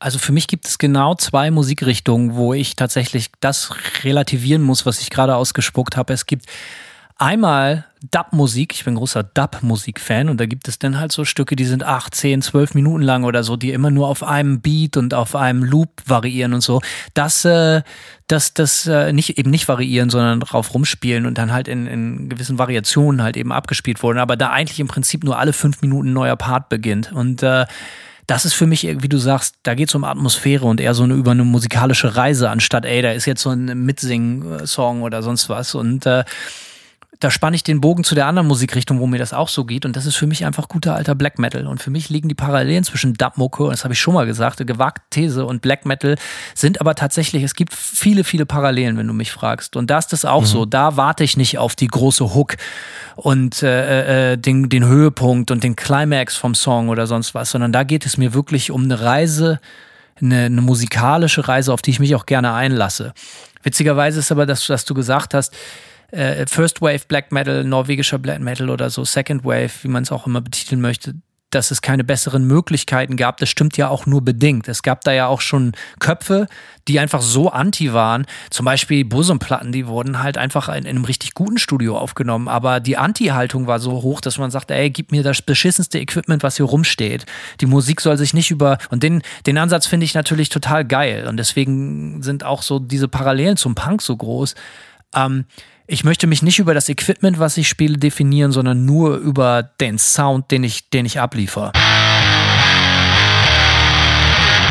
Also für mich gibt es genau zwei Musikrichtungen, wo ich tatsächlich das relativieren muss, was ich gerade ausgespuckt habe. Es gibt einmal Dub-Musik, ich bin großer Dub-Musik-Fan und da gibt es dann halt so Stücke, die sind 8, 10, 12 Minuten lang oder so, die immer nur auf einem Beat und auf einem Loop variieren und so. Das, äh, das, das äh, nicht eben nicht variieren, sondern drauf rumspielen und dann halt in, in gewissen Variationen halt eben abgespielt wurden, aber da eigentlich im Prinzip nur alle fünf Minuten neuer Part beginnt. Und äh, das ist für mich, wie du sagst, da geht es um Atmosphäre und eher so eine, über eine musikalische Reise, anstatt, ey, da ist jetzt so ein Mitsing-Song oder sonst was. Und äh, da spanne ich den Bogen zu der anderen Musikrichtung, wo mir das auch so geht. Und das ist für mich einfach guter alter Black Metal. Und für mich liegen die Parallelen zwischen Dubmucke, das habe ich schon mal gesagt, gewagte These und Black Metal sind aber tatsächlich, es gibt viele, viele Parallelen, wenn du mich fragst. Und da ist das auch mhm. so. Da warte ich nicht auf die große Hook und äh, äh, den, den Höhepunkt und den Climax vom Song oder sonst was, sondern da geht es mir wirklich um eine Reise, eine, eine musikalische Reise, auf die ich mich auch gerne einlasse. Witzigerweise ist aber, dass, dass du gesagt hast, äh, First Wave Black Metal, norwegischer Black Metal oder so, Second Wave, wie man es auch immer betiteln möchte, dass es keine besseren Möglichkeiten gab, das stimmt ja auch nur bedingt. Es gab da ja auch schon Köpfe, die einfach so anti waren. Zum Beispiel Bosumplatten, die wurden halt einfach in, in einem richtig guten Studio aufgenommen. Aber die Anti-Haltung war so hoch, dass man sagt, ey, gib mir das beschissenste Equipment, was hier rumsteht. Die Musik soll sich nicht über. Und den, den Ansatz finde ich natürlich total geil. Und deswegen sind auch so diese Parallelen zum Punk so groß. Ähm, ich möchte mich nicht über das Equipment, was ich spiele, definieren, sondern nur über den Sound, den ich, den ich abliefere.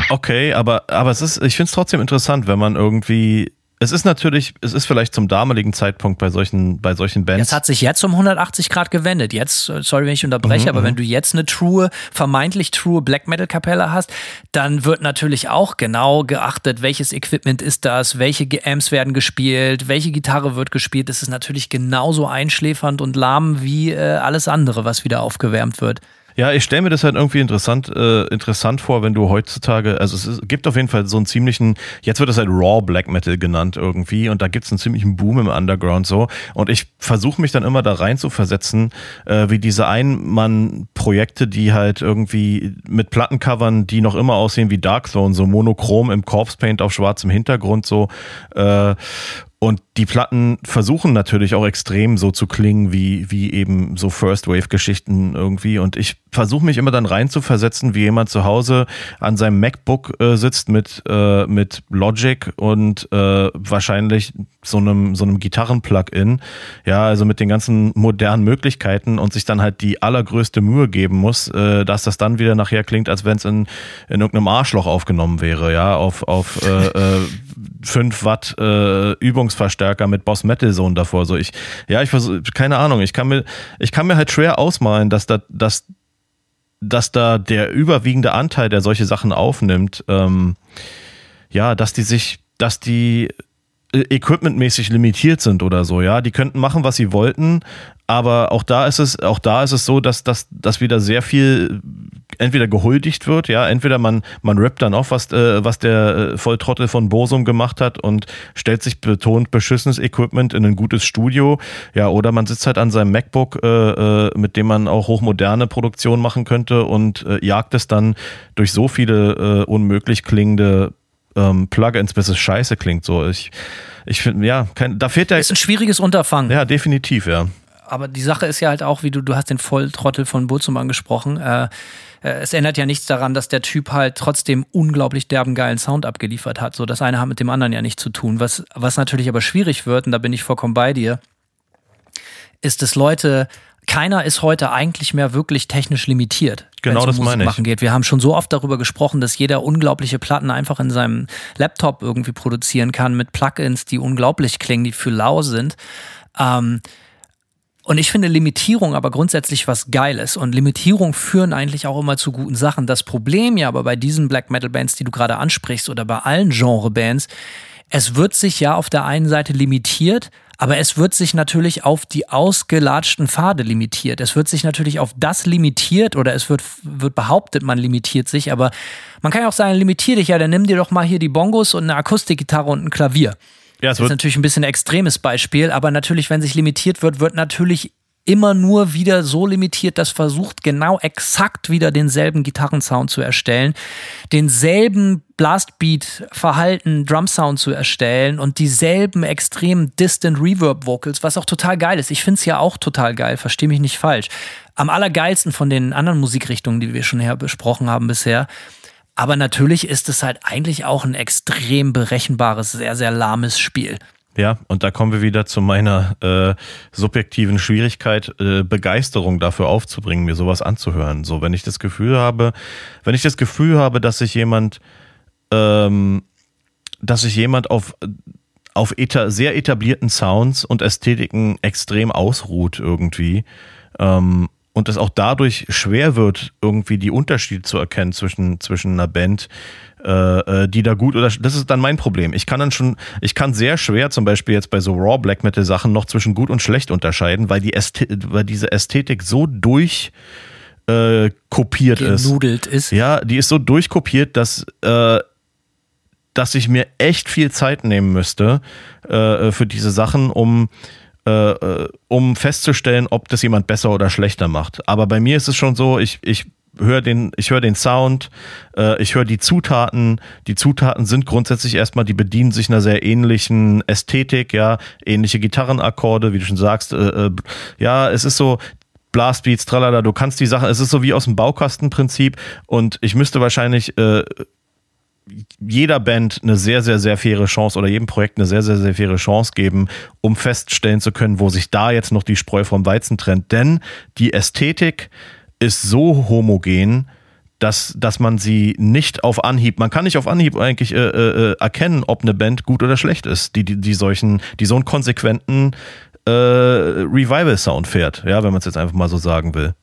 Okay, aber, aber es ist, ich finde es trotzdem interessant, wenn man irgendwie es ist natürlich, es ist vielleicht zum damaligen Zeitpunkt bei solchen, bei solchen Bands. Es hat sich jetzt um 180 Grad gewendet. Jetzt, äh, sorry, wenn ich unterbreche, mhm, aber wenn mhm. du jetzt eine true, vermeintlich true Black Metal Kapelle hast, dann wird natürlich auch genau geachtet, welches Equipment ist das, welche Amps werden gespielt, welche Gitarre wird gespielt. Das ist natürlich genauso einschläfernd und lahm wie äh, alles andere, was wieder aufgewärmt wird. Ja, ich stelle mir das halt irgendwie interessant, äh, interessant vor, wenn du heutzutage, also es ist, gibt auf jeden Fall so einen ziemlichen, jetzt wird das halt Raw Black Metal genannt irgendwie und da gibt es einen ziemlichen Boom im Underground so. Und ich versuche mich dann immer da rein zu versetzen, äh, wie diese Ein-Mann-Projekte, die halt irgendwie mit Plattencovern, die noch immer aussehen wie Dark Throne, so monochrom im Corpse Paint auf schwarzem Hintergrund so äh, und die Platten versuchen natürlich auch extrem so zu klingen wie, wie eben so First Wave Geschichten irgendwie. Und ich versuche mich immer dann rein zu versetzen, wie jemand zu Hause an seinem MacBook äh, sitzt mit, äh, mit Logic und äh, wahrscheinlich so einem, so einem Gitarren-Plugin. Ja, also mit den ganzen modernen Möglichkeiten und sich dann halt die allergrößte Mühe geben muss, äh, dass das dann wieder nachher klingt, als wenn es in, in irgendeinem Arschloch aufgenommen wäre, ja, auf, auf äh, äh, 5 Watt äh, Übungsverstärker mit Boss Metal Zone davor. So ich, ja, ich versuche, keine Ahnung, ich kann mir, ich kann mir halt schwer ausmalen, dass da, dass, dass da der überwiegende Anteil, der solche Sachen aufnimmt, ähm, ja, dass die sich, dass die äh, equipmentmäßig limitiert sind oder so, ja. Die könnten machen, was sie wollten, aber auch da ist es, auch da ist es so, dass, dass, dass wieder sehr viel entweder gehuldigt wird, ja, entweder man, man rappt dann auf, was, äh, was der äh, Volltrottel von Bosum gemacht hat und stellt sich betont beschissenes Equipment in ein gutes Studio, ja, oder man sitzt halt an seinem MacBook, äh, äh, mit dem man auch hochmoderne Produktion machen könnte und äh, jagt es dann durch so viele äh, unmöglich klingende ähm, Plugins, bis es scheiße klingt. So, ich, ich finde, ja, kein, da fehlt der. Ist ein schwieriges Unterfangen. Ja, definitiv, ja. Aber die Sache ist ja halt auch, wie du, du hast den Volltrottel von Burzum angesprochen. Äh, äh, es ändert ja nichts daran, dass der Typ halt trotzdem unglaublich derben geilen Sound abgeliefert hat. So, das eine hat mit dem anderen ja nichts zu tun. Was, was natürlich aber schwierig wird, und da bin ich vollkommen bei dir, ist, dass Leute, keiner ist heute eigentlich mehr wirklich technisch limitiert. Genau, das um meine ich. Machen geht. Wir haben schon so oft darüber gesprochen, dass jeder unglaubliche Platten einfach in seinem Laptop irgendwie produzieren kann mit Plugins, die unglaublich klingen, die für lau sind. Ähm, und ich finde Limitierung aber grundsätzlich was Geiles. Und Limitierung führen eigentlich auch immer zu guten Sachen. Das Problem ja aber bei diesen Black Metal Bands, die du gerade ansprichst, oder bei allen Genre Bands, es wird sich ja auf der einen Seite limitiert, aber es wird sich natürlich auf die ausgelatschten Pfade limitiert. Es wird sich natürlich auf das limitiert oder es wird, wird behauptet, man limitiert sich, aber man kann ja auch sagen, limitier dich ja, dann nimm dir doch mal hier die Bongos und eine Akustikgitarre und ein Klavier. Ja, das ist natürlich ein bisschen ein extremes Beispiel, aber natürlich, wenn sich limitiert wird, wird natürlich immer nur wieder so limitiert, dass versucht, genau exakt wieder denselben Gitarrensound zu erstellen, denselben Blastbeat-Verhalten, Drum-Sound zu erstellen und dieselben extrem distant Reverb-Vocals, was auch total geil ist. Ich finde es ja auch total geil, verstehe mich nicht falsch. Am allergeilsten von den anderen Musikrichtungen, die wir schon her besprochen haben bisher. Aber natürlich ist es halt eigentlich auch ein extrem berechenbares, sehr, sehr lahmes Spiel. Ja, und da kommen wir wieder zu meiner äh, subjektiven Schwierigkeit, äh, Begeisterung dafür aufzubringen, mir sowas anzuhören. So, wenn ich das Gefühl habe, wenn ich das Gefühl habe, dass sich jemand, ähm, dass sich jemand auf auf eta sehr etablierten Sounds und Ästhetiken extrem ausruht irgendwie ähm, und es auch dadurch schwer wird, irgendwie die Unterschiede zu erkennen zwischen, zwischen einer Band, äh, äh, die da gut oder das ist dann mein Problem. Ich kann dann schon, ich kann sehr schwer zum Beispiel jetzt bei so Raw Black Metal Sachen noch zwischen gut und schlecht unterscheiden, weil die Ästhet weil diese Ästhetik so durch äh, kopiert Genudelt ist. ist. Ja, die ist so durchkopiert, dass äh, dass ich mir echt viel Zeit nehmen müsste äh, für diese Sachen, um äh, äh, um festzustellen, ob das jemand besser oder schlechter macht. Aber bei mir ist es schon so, ich, ich höre den, ich den Sound, äh, ich höre die Zutaten. Die Zutaten sind grundsätzlich erstmal, die bedienen sich einer sehr ähnlichen Ästhetik, ja, ähnliche Gitarrenakkorde, wie du schon sagst. Äh, äh, ja, es ist so, Blastbeats, tralala, du kannst die Sachen, es ist so wie aus dem Baukastenprinzip und ich müsste wahrscheinlich äh, jeder Band eine sehr, sehr, sehr faire Chance oder jedem Projekt eine sehr, sehr, sehr faire Chance geben, um feststellen zu können, wo sich da jetzt noch die Spreu vom Weizen trennt. Denn die Ästhetik ist so homogen, dass, dass man sie nicht auf Anhieb, man kann nicht auf Anhieb eigentlich äh, äh, erkennen, ob eine Band gut oder schlecht ist, die, die, die solchen, die so einen konsequenten äh, Revival-Sound fährt, ja, wenn man es jetzt einfach mal so sagen will.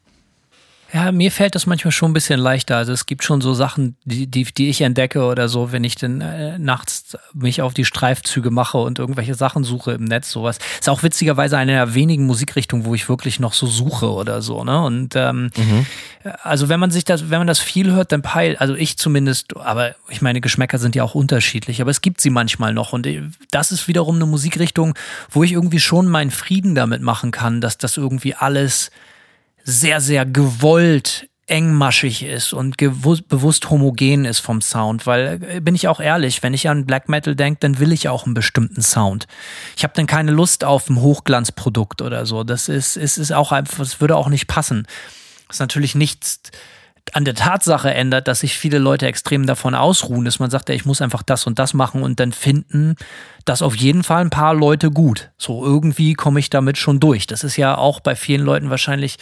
Ja, mir fällt das manchmal schon ein bisschen leichter. Also es gibt schon so Sachen, die, die, die ich entdecke oder so, wenn ich dann äh, nachts mich auf die Streifzüge mache und irgendwelche Sachen suche im Netz, sowas. Ist auch witzigerweise eine der wenigen Musikrichtungen, wo ich wirklich noch so suche oder so, ne? Und ähm, mhm. also wenn man sich das, wenn man das viel hört, dann peilt, also ich zumindest, aber ich meine, Geschmäcker sind ja auch unterschiedlich, aber es gibt sie manchmal noch. Und äh, das ist wiederum eine Musikrichtung, wo ich irgendwie schon meinen Frieden damit machen kann, dass das irgendwie alles sehr, sehr gewollt engmaschig ist und bewusst homogen ist vom Sound, weil äh, bin ich auch ehrlich, wenn ich an Black Metal denke, dann will ich auch einen bestimmten Sound. Ich habe dann keine Lust auf ein Hochglanzprodukt oder so. Das ist ist ist auch einfach, das würde auch nicht passen. Das ist natürlich nichts an der Tatsache ändert, dass sich viele Leute extrem davon ausruhen, dass man sagt, ja, ich muss einfach das und das machen und dann finden das auf jeden Fall ein paar Leute gut. So irgendwie komme ich damit schon durch. Das ist ja auch bei vielen Leuten wahrscheinlich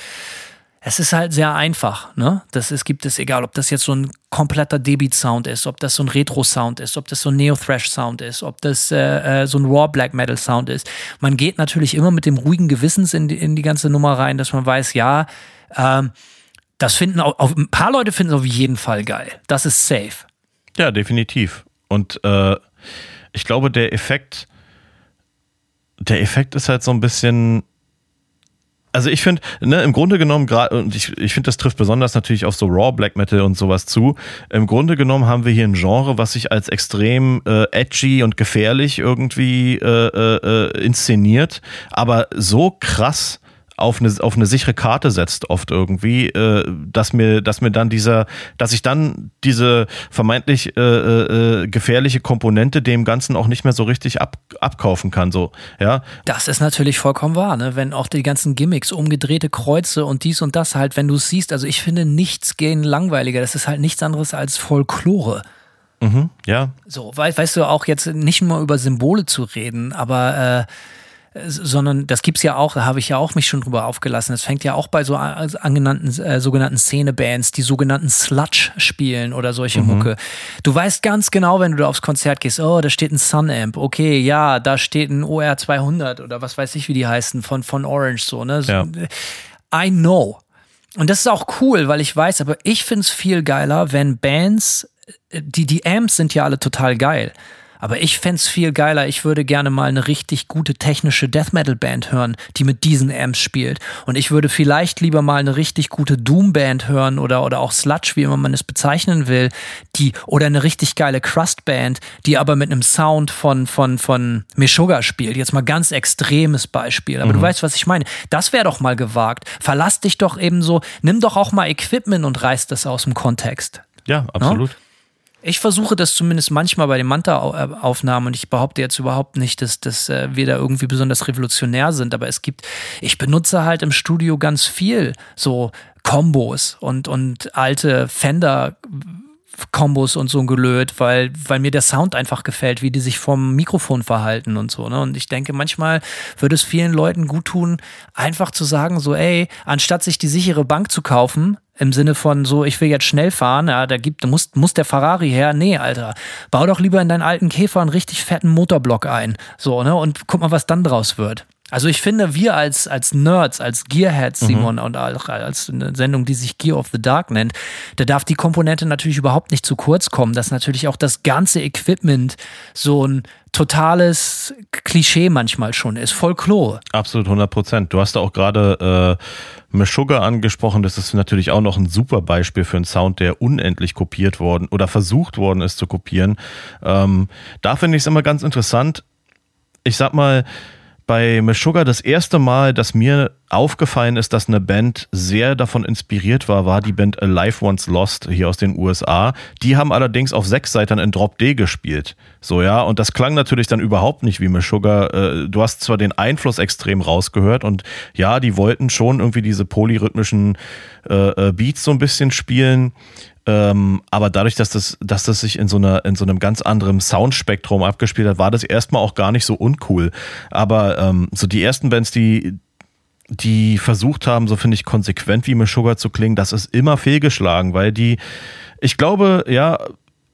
es ist halt sehr einfach, ne? Das ist, gibt es, egal, ob das jetzt so ein kompletter Debit-Sound ist, ob das so ein Retro-Sound ist, ob das so ein Neo-Thrash-Sound ist, ob das äh, äh, so ein Raw-Black Metal-Sound ist. Man geht natürlich immer mit dem ruhigen Gewissens in die, in die ganze Nummer rein, dass man weiß, ja, ähm, das finden auch, auch, ein paar Leute finden es auf jeden Fall geil. Das ist safe. Ja, definitiv. Und äh, ich glaube, der Effekt, der Effekt ist halt so ein bisschen also ich finde, ne, im Grunde genommen, gerade, und ich, ich finde, das trifft besonders natürlich auf so Raw Black Metal und sowas zu. Im Grunde genommen haben wir hier ein Genre, was sich als extrem äh, edgy und gefährlich irgendwie äh, äh, äh inszeniert, aber so krass auf eine, auf eine sichere Karte setzt, oft irgendwie, äh, dass mir, dass mir dann dieser, dass ich dann diese vermeintlich äh, äh, gefährliche Komponente dem Ganzen auch nicht mehr so richtig ab, abkaufen kann. So, ja. Das ist natürlich vollkommen wahr, ne? Wenn auch die ganzen Gimmicks, umgedrehte Kreuze und dies und das halt, wenn du es siehst, also ich finde nichts gehen langweiliger. Das ist halt nichts anderes als Folklore. Mhm, ja. So, weißt, weißt du, auch jetzt nicht nur über Symbole zu reden, aber äh, sondern das gibt's ja auch, da habe ich ja auch mich schon drüber aufgelassen. Es fängt ja auch bei so angenannten äh, sogenannten Szenebands, die sogenannten Sludge spielen oder solche mhm. Mucke. Du weißt ganz genau, wenn du da aufs Konzert gehst, oh, da steht ein Sun Amp, okay, ja, da steht ein OR 200 oder was weiß ich, wie die heißen von von Orange so, ne? Ja. I know. Und das ist auch cool, weil ich weiß, aber ich find's viel geiler, wenn Bands, äh, die die Amps sind ja alle total geil Aber ich fände es viel geiler. Ich würde gerne mal eine richtig gute technische Death Metal Band hören, die mit diesen Amps spielt. Und ich würde vielleicht lieber mal eine richtig gute Doom Band hören oder, oder auch Sludge, wie immer man es bezeichnen will, die, oder eine richtig geile Crust Band, die aber mit einem Sound von, von, von Meshuggah spielt. Jetzt mal ganz extremes Beispiel. Aber mhm. du weißt, was ich meine. Das wäre doch mal gewagt. Verlass dich doch eben so, nimm doch auch mal Equipment und reiß das aus dem Kontext. Ja, absolut. No? Ich versuche das zumindest manchmal bei den Manta-Aufnahmen und ich behaupte jetzt überhaupt nicht, dass, dass äh, wir da irgendwie besonders revolutionär sind, aber es gibt, ich benutze halt im Studio ganz viel so Kombos und, und alte Fender Kombos und so Gelöt, weil, weil mir der Sound einfach gefällt, wie die sich vom Mikrofon verhalten und so. Ne? Und ich denke, manchmal würde es vielen Leuten gut tun, einfach zu sagen, so, ey, anstatt sich die sichere Bank zu kaufen, im Sinne von so, ich will jetzt schnell fahren, ja, da gibt, muss, muss der Ferrari her. Nee, Alter. Bau doch lieber in deinen alten Käfer einen richtig fetten Motorblock ein. So, ne? Und guck mal, was dann draus wird. Also ich finde, wir als, als Nerds, als Gearheads, mhm. Simon, mhm. und auch als eine Sendung, die sich Gear of the Dark nennt, da darf die Komponente natürlich überhaupt nicht zu kurz kommen, dass natürlich auch das ganze Equipment so ein totales Klischee manchmal schon ist, voll Klo. Absolut 100 Prozent. Du hast da auch gerade äh, Meshuggah angesprochen. Das ist natürlich auch noch ein super Beispiel für einen Sound, der unendlich kopiert worden oder versucht worden ist zu kopieren. Ähm, da finde ich es immer ganz interessant. Ich sag mal, bei Meshuggah das erste Mal, dass mir aufgefallen ist, dass eine Band sehr davon inspiriert war, war die Band Alive Once Lost hier aus den USA. Die haben allerdings auf sechs Seiten in Drop D gespielt. So, ja, und das klang natürlich dann überhaupt nicht wie Meshuggah. Äh, du hast zwar den Einfluss extrem rausgehört und ja, die wollten schon irgendwie diese polyrhythmischen äh, äh Beats so ein bisschen spielen. Ähm, aber dadurch, dass das, dass das sich in so, einer, in so einem ganz anderen Soundspektrum abgespielt hat, war das erstmal auch gar nicht so uncool. Aber ähm, so die ersten Bands, die, die versucht haben, so finde ich, konsequent wie Meshuggah zu klingen, das ist immer fehlgeschlagen, weil die, ich glaube, ja,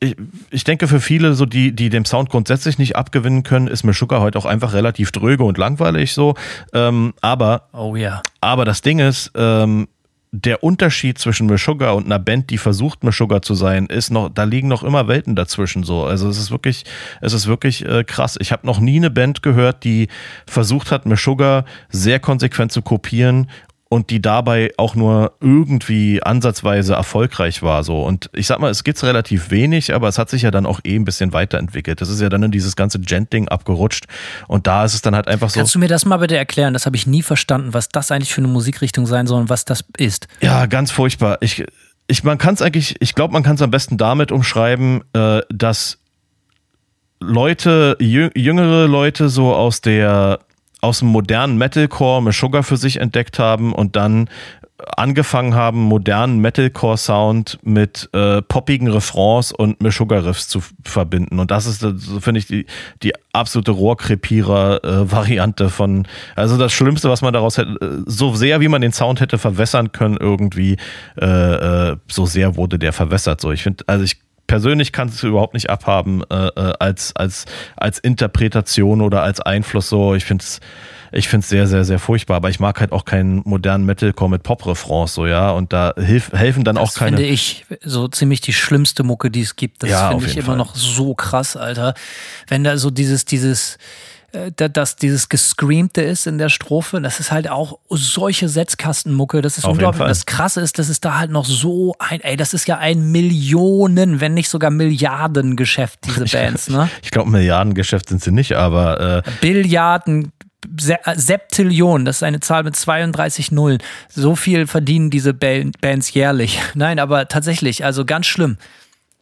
ich, ich denke für viele, so die, die dem Sound grundsätzlich nicht abgewinnen können, ist Meshuggah heute auch einfach relativ dröge und langweilig so. Ähm, aber, oh ja. Aber das Ding ist, ähm, der Unterschied zwischen Meshuggah und einer Band, die versucht Meshuggah zu sein, ist noch, da liegen noch immer Welten dazwischen so. Also es ist wirklich, es ist wirklich äh, krass. Ich habe noch nie eine Band gehört, die versucht hat, Meshuggah sehr konsequent zu kopieren und die dabei auch nur irgendwie ansatzweise erfolgreich war. So. Und ich sag mal, es gibt's relativ wenig, aber es hat sich ja dann auch eh ein bisschen weiterentwickelt. Das ist ja dann in dieses ganze Gent-Ding abgerutscht. Und da ist es dann halt einfach so. Kannst du mir das mal bitte erklären? Das habe ich nie verstanden, was das eigentlich für eine Musikrichtung sein soll und was das ist. Ja, ganz furchtbar. Ich, ich, man kann es eigentlich, ich glaube, man kann es am besten damit umschreiben, äh, dass Leute, jüngere Leute so aus der aus dem modernen Metalcore Meshuggah für sich entdeckt haben und dann angefangen haben, modernen Metalcore-Sound mit äh, poppigen Refrains und Meshuggah-Riffs zu verbinden. Und das ist, finde ich, die, die absolute Rohrkrepierer-Variante von, also das Schlimmste, was man daraus hätte, äh, so sehr wie man den Sound hätte verwässern können, irgendwie, äh, äh, so sehr wurde der verwässert. So, ich finde, also ich persönlich kann es überhaupt nicht abhaben äh, äh, als, als, als Interpretation oder als Einfluss so. Ich finde es ich finde sehr, sehr, sehr furchtbar. Aber ich mag halt auch keinen modernen Metalcore mit Pop-Refrains, so, ja. Und da hilf, helfen dann das auch keine. Das finde ich so ziemlich die schlimmste Mucke, die es gibt. Das ja, finde ich immer Fall. noch so krass, Alter. Wenn da so dieses, dieses, dass dieses Gescreamte ist in der Strophe. Das ist halt auch solche Setzkastenmucke. Das ist Auf unglaublich. Das Krasse ist, dass es da halt noch so ein, ey, das ist ja ein Millionen, wenn nicht sogar Milliardengeschäft, diese [LAUGHS] Bands, ne? Ich, ich glaube, Milliardengeschäft sind sie nicht, aber. Äh Billiarden, Se äh, Septillion, das ist eine Zahl mit 32 Nullen. So viel verdienen diese Bands jährlich. [LAUGHS] Nein, aber tatsächlich, also ganz schlimm.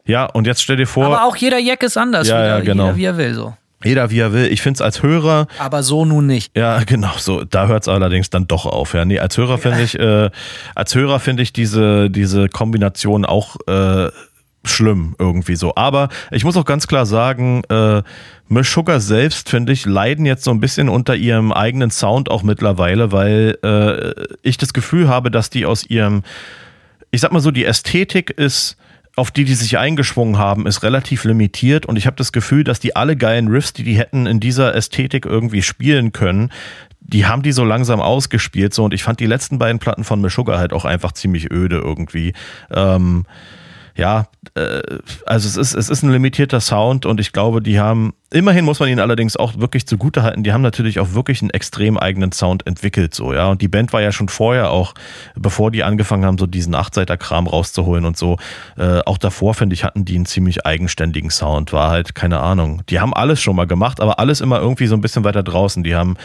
Ja, und jetzt stell dir vor. Aber auch jeder Jack ist anders, ja, wieder, ja, genau. jeder wie er will so. Jeder wie er will. Ich finde es als Hörer. Aber so nun nicht. Ja, genau, so. Da hört es allerdings dann doch auf. Ja, nee, als Hörer finde ich, äh, als Hörer finde ich diese, diese Kombination auch äh, schlimm irgendwie so. Aber ich muss auch ganz klar sagen, äh, Meshuggah selbst, finde ich, leiden jetzt so ein bisschen unter ihrem eigenen Sound auch mittlerweile, weil äh, ich das Gefühl habe, dass die aus ihrem, ich sag mal so, die Ästhetik ist auf die die sich eingeschwungen haben, ist relativ limitiert und ich habe das Gefühl, dass die alle geilen Riffs, die die hätten in dieser Ästhetik irgendwie spielen können, die haben die so langsam ausgespielt so und ich fand die letzten beiden Platten von Meshuggah halt auch einfach ziemlich öde irgendwie. Ähm, ja, äh, also es ist, es ist ein limitierter Sound und ich glaube, die haben, immerhin muss man ihnen allerdings auch wirklich zugutehalten, die haben natürlich auch wirklich einen extrem eigenen Sound entwickelt, so, ja. Und die Band war ja schon vorher auch, bevor die angefangen haben, so diesen Achtseiter-Kram rauszuholen und so, äh, auch davor, finde ich, hatten die einen ziemlich eigenständigen Sound, war halt, keine Ahnung. Die haben alles schon mal gemacht, aber alles immer irgendwie so ein bisschen weiter draußen. Die haben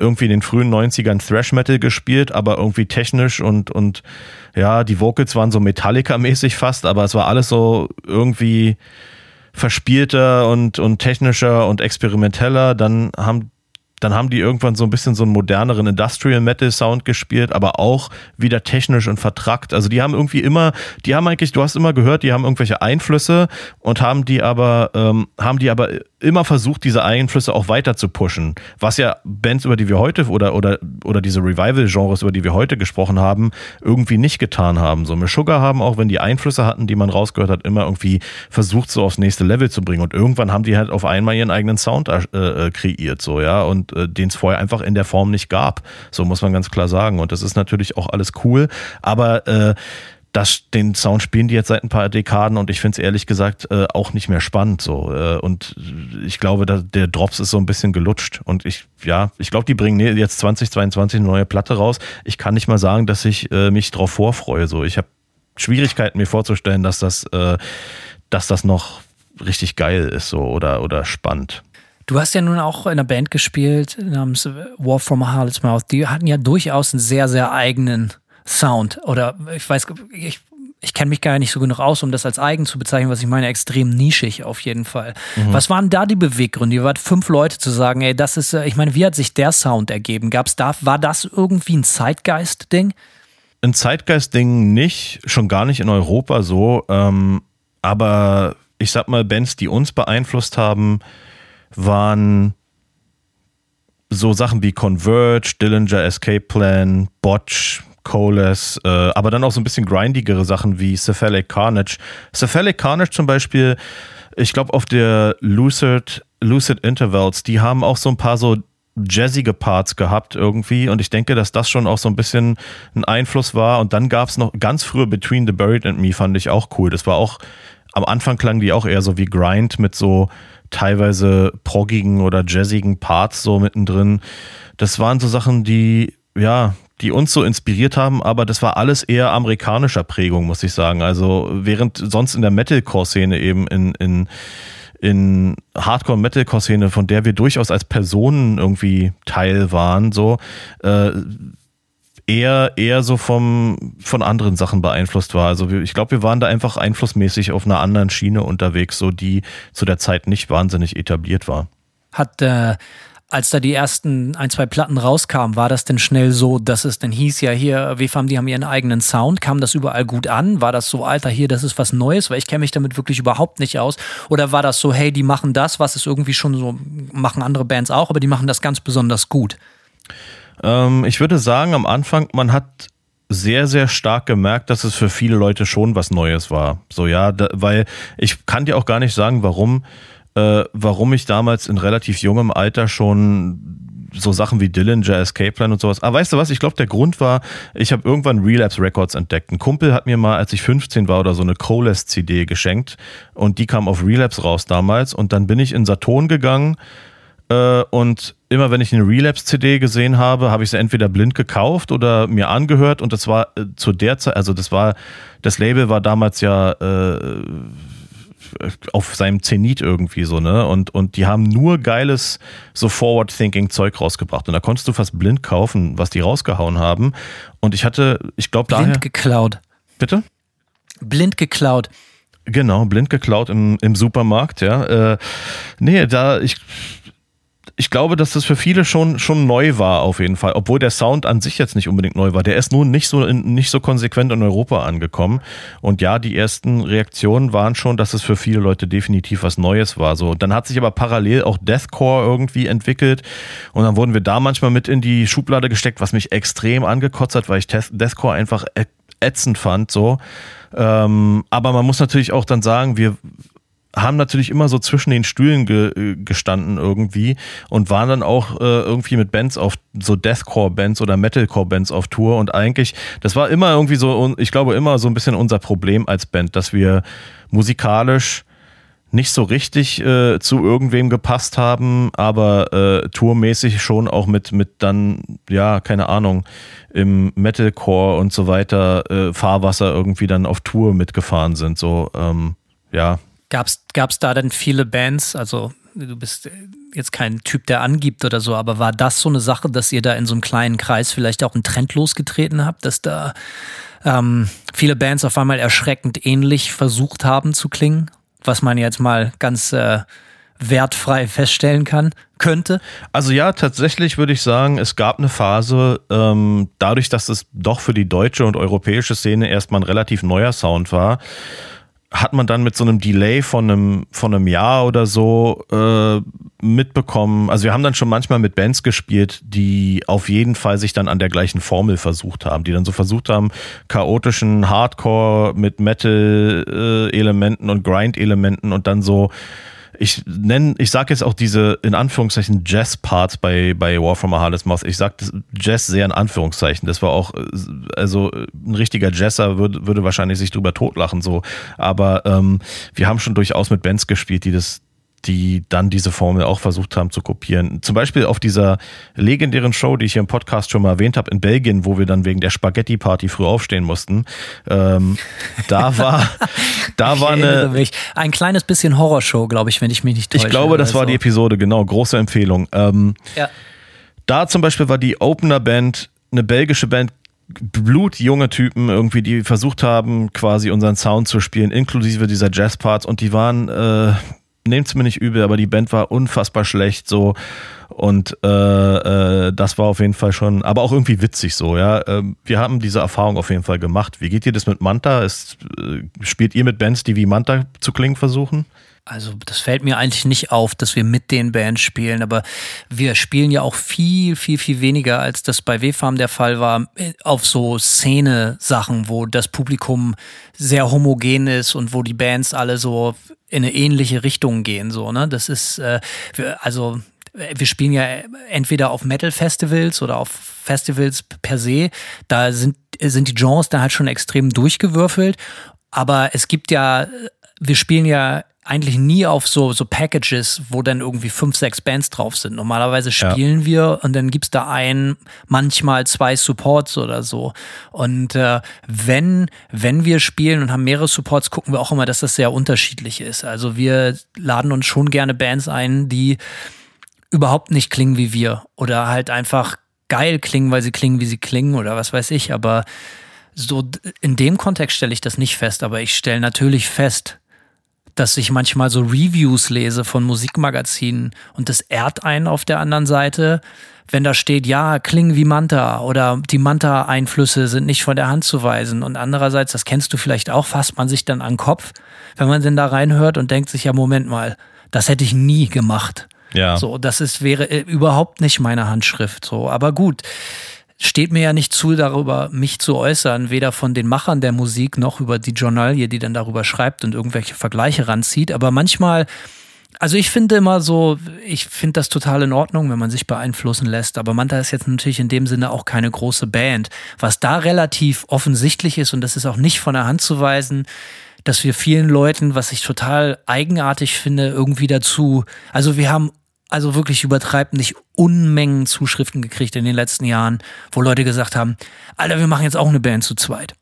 irgendwie in den frühen 90ern Thrash Metal gespielt, aber irgendwie technisch und, und ja, die Vocals waren so Metallica-mäßig fast, aber es war alles so irgendwie verspielter und, und technischer und experimenteller. Dann haben dann haben die irgendwann so ein bisschen so einen moderneren Industrial Metal Sound gespielt, aber auch wieder technisch und vertrackt. Also die haben irgendwie immer, die haben eigentlich, du hast immer gehört, die haben irgendwelche Einflüsse und haben die aber, ähm, haben die aber immer versucht, diese Einflüsse auch weiter zu pushen. Was ja Bands, über die wir heute oder, oder, oder diese Revival-Genres, über die wir heute gesprochen haben, irgendwie nicht getan haben. So, Sugar haben auch, wenn die Einflüsse hatten, die man rausgehört hat, immer irgendwie versucht, so aufs nächste Level zu bringen. Und irgendwann haben die halt auf einmal ihren eigenen Sound äh, äh kreiert, so, ja, und äh, den es vorher einfach in der Form nicht gab. So muss man ganz klar sagen. Und das ist natürlich auch alles cool. Aber äh, das, den Sound spielen die jetzt seit ein paar Dekaden und ich finde es ehrlich gesagt äh, auch nicht mehr spannend so. Äh, und ich glaube, da, der Drops ist so ein bisschen gelutscht. Und ich, ja, ich glaube, die bringen jetzt 2022 eine neue Platte raus. Ich kann nicht mal sagen, dass ich äh, mich drauf vorfreue. So, ich habe Schwierigkeiten, mir vorzustellen, dass das, äh, dass das noch richtig geil ist so oder, oder spannend. Du hast ja nun auch in einer Band gespielt namens War from a Harlot's Mouth. Die hatten ja durchaus einen sehr, sehr eigenen Sound. Oder ich weiß, ich, ich kenne mich gar nicht so genug aus, um das als eigen zu bezeichnen, was ich meine, extrem nischig auf jeden Fall. Mhm. Was waren da die Beweggründe? Ihr wart fünf Leute zu sagen, ey, das ist, äh, ich meine, wie hat sich der Sound ergeben? Gab's da, war das irgendwie ein Zeitgeist-Ding? Ein Zeitgeist-Ding nicht, schon gar nicht in Europa so, ähm, aber ich sag mal, Bands, die uns beeinflusst haben, waren so Sachen wie Converge, Dillinger Escape Plan, Botch, Coalesce, äh, aber dann auch so ein bisschen grindigere Sachen wie Cephalic Carnage. Cephalic Carnage zum Beispiel, ich glaube auf der Lucid, Lucid Intervals, die haben auch so ein paar so jazzige Parts gehabt irgendwie und ich denke, dass das schon auch so ein bisschen ein Einfluss war und dann gab es noch ganz früher Between the Buried and Me fand ich auch cool. Das war auch, am Anfang klang die auch eher so wie Grind mit so teilweise proggigen oder jazzigen Parts so mittendrin. Das waren so Sachen, die, ja, die uns so inspiriert haben, aber das war alles eher amerikanischer Prägung, muss ich sagen. Also während sonst in der Metalcore-Szene eben in, in, in Hardcore-Metalcore-Szene, von der wir durchaus als Personen irgendwie Teil waren, so, äh, eher, eher so vom, von anderen Sachen beeinflusst war. Also ich glaube, wir waren da einfach einflussmäßig auf einer anderen Schiene unterwegs, so die zu der Zeit nicht wahnsinnig etabliert war. Hat, äh, als da die ersten ein, zwei Platten rauskamen, war das denn schnell so, dass es denn hieß, ja hier, WFAM, die haben ihren eigenen Sound, kam das überall gut an? War das so, Alter, hier, das ist was Neues, weil ich kenne mich damit wirklich überhaupt nicht aus? Oder war das so, hey, die machen das, was ist irgendwie schon so, machen andere Bands auch, aber die machen das ganz besonders gut? Ähm, ich würde sagen, am Anfang, man hat sehr, sehr stark gemerkt, dass es für viele Leute schon was Neues war. So, ja, da, weil ich kann dir auch gar nicht sagen, warum, äh, warum ich damals in relativ jungem Alter schon so Sachen wie Dillinger, Escape Plan und sowas. Aber weißt du was? Ich glaube, der Grund war, ich habe irgendwann Relapse Records entdeckt. Ein Kumpel hat mir mal, als ich 15 war oder so, eine Coles-CD geschenkt und die kam auf Relapse raus damals. Und dann bin ich in Saturn gegangen äh, und immer wenn ich eine Relapse-CD gesehen habe, habe ich sie entweder blind gekauft oder mir angehört und das war äh, zu der Zeit, also das war, das Label war damals ja äh, auf seinem Zenit irgendwie so, ne? Und, und die haben nur geiles, so Forward-Thinking-Zeug rausgebracht. Und da konntest du fast blind kaufen, was die rausgehauen haben. Und ich hatte, ich glaube, daher. Blind geklaut. Bitte? Blind geklaut. Genau, blind geklaut im, im Supermarkt, ja. Äh, nee, da, ich ich glaube, dass das für viele schon, schon neu war, auf jeden Fall. Obwohl der Sound an sich jetzt nicht unbedingt neu war. Der ist nun nicht so, in, nicht so konsequent in Europa angekommen. Und ja, die ersten Reaktionen waren schon, dass es für viele Leute definitiv was Neues war. So, dann hat sich aber parallel auch Deathcore irgendwie entwickelt. Und dann wurden wir da manchmal mit in die Schublade gesteckt, was mich extrem angekotzt hat, weil ich Deathcore einfach ätzend fand. So. Ähm, aber man muss natürlich auch dann sagen, wir haben natürlich immer so zwischen den Stühlen ge äh, gestanden irgendwie und waren dann auch äh, irgendwie mit Bands auf so Deathcore-Bands oder Metalcore-Bands auf Tour und eigentlich, das war immer irgendwie so, ich glaube immer so ein bisschen unser Problem als Band, dass wir musikalisch nicht so richtig äh, zu irgendwem gepasst haben, aber äh, tourmäßig schon auch mit, mit dann, ja, keine Ahnung, im Metalcore und so weiter äh, Fahrwasser irgendwie dann auf Tour mitgefahren sind. So, ähm, ja. Gab's, gab's da denn viele Bands? Also, du bist jetzt kein Typ, der angibt oder so, aber war das so eine Sache, dass ihr da in so einem kleinen Kreis vielleicht auch einen Trend losgetreten habt, dass da ähm, viele Bands auf einmal erschreckend ähnlich versucht haben zu klingen? was man jetzt mal ganz äh, wertfrei feststellen kann, könnte? Also ja, tatsächlich würde ich sagen, es gab eine Phase, ähm, dadurch, dass es doch für die deutsche und europäische Szene erstmal ein relativ neuer Sound war, hat man dann mit so einem Delay von einem, von einem Jahr oder so äh, mitbekommen. Also wir haben dann schon manchmal mit Bands gespielt, die auf jeden Fall sich dann an der gleichen Formel versucht haben, die dann so versucht haben, chaotischen Hardcore mit Metal-Elementen äh, und Grind-Elementen und dann so ich nenne, ich sage jetzt auch diese in Anführungszeichen Jazz-Parts bei, bei War from a Heartless Mouth. Ich sage Jazz sehr in Anführungszeichen. Das war auch, also ein richtiger Jazzer würde, würde wahrscheinlich sich drüber totlachen, so. Aber ähm, wir haben schon durchaus mit Bands gespielt, die das, die dann diese Formel auch versucht haben zu kopieren. Zum Beispiel auf dieser legendären Show, die ich hier im Podcast schon mal erwähnt habe, in Belgien, wo wir dann wegen der Spaghetti-Party früh aufstehen mussten. Ähm, da [LAUGHS] war, da war eine. Mich. Ein kleines bisschen Horrorshow, glaube ich, wenn ich mich nicht täusche. Ich glaube, das war so. die Episode, genau. Große Empfehlung. Ähm, ja. Da zum Beispiel war die Opener-Band, eine belgische Band, blutjunge Typen irgendwie, die versucht haben, quasi unseren Sound zu spielen, inklusive dieser Jazz-Parts und die waren äh, nehmt es mir nicht übel, aber die Band war unfassbar schlecht so und äh, äh, das war auf jeden Fall schon, aber auch irgendwie witzig so, ja. Ähm, wir haben diese Erfahrung auf jeden Fall gemacht. Wie geht ihr das mit Manta? Ist, äh, spielt ihr mit Bands, die wie Manta zu klingen versuchen? Also das fällt mir eigentlich nicht auf, dass wir mit den Bands spielen, aber wir spielen ja auch viel, viel, viel weniger, als das bei W-Farm der Fall war, auf so Szene-Sachen, wo das Publikum sehr homogen ist und wo die Bands alle so in eine ähnliche Richtung gehen. So, ne? Das ist, äh, also wir spielen ja entweder auf Metal-Festivals oder auf Festivals per se. Da sind, sind die Genres da halt schon extrem durchgewürfelt. Aber es gibt ja, wir spielen ja eigentlich nie auf so, so Packages, wo dann irgendwie fünf, sechs Bands drauf sind. Normalerweise spielen ja. wir und dann gibt's da ein, manchmal zwei Supports oder so. Und äh, wenn, wenn wir spielen und haben mehrere Supports, gucken wir auch immer, dass das sehr unterschiedlich ist. Also wir laden uns schon gerne Bands ein, die überhaupt nicht klingen wie wir oder halt einfach geil klingen, weil sie klingen, wie sie klingen oder was weiß ich. Aber so in dem Kontext stelle ich das nicht fest, aber ich stelle natürlich fest, dass ich manchmal so Reviews lese von Musikmagazinen und das ehrt einen auf der anderen Seite, wenn da steht, ja, klingen wie Manta oder die Manta-Einflüsse sind nicht von der Hand zu weisen. Und andererseits, das kennst du vielleicht auch, fasst man sich dann an den Kopf, wenn man denn da reinhört und denkt sich, ja, Moment mal, das hätte ich nie gemacht. Ja. So, das ist, wäre äh, überhaupt nicht meine Handschrift. So, aber gut steht mir ja nicht zu, darüber mich zu äußern, weder von den Machern der Musik noch über die Journalie, die dann darüber schreibt und irgendwelche Vergleiche ranzieht. Aber manchmal, also ich finde immer so, ich finde das total in Ordnung, wenn man sich beeinflussen lässt. Aber Manta ist jetzt natürlich in dem Sinne auch keine große Band. Was da relativ offensichtlich ist, und das ist auch nicht von der Hand zu weisen, dass wir vielen Leuten, was ich total eigenartig finde, irgendwie dazu, also wir haben also wirklich übertreibt nicht Unmengen Zuschriften gekriegt in den letzten Jahren, wo Leute gesagt haben, Alter, wir machen jetzt auch eine Band zu zweit.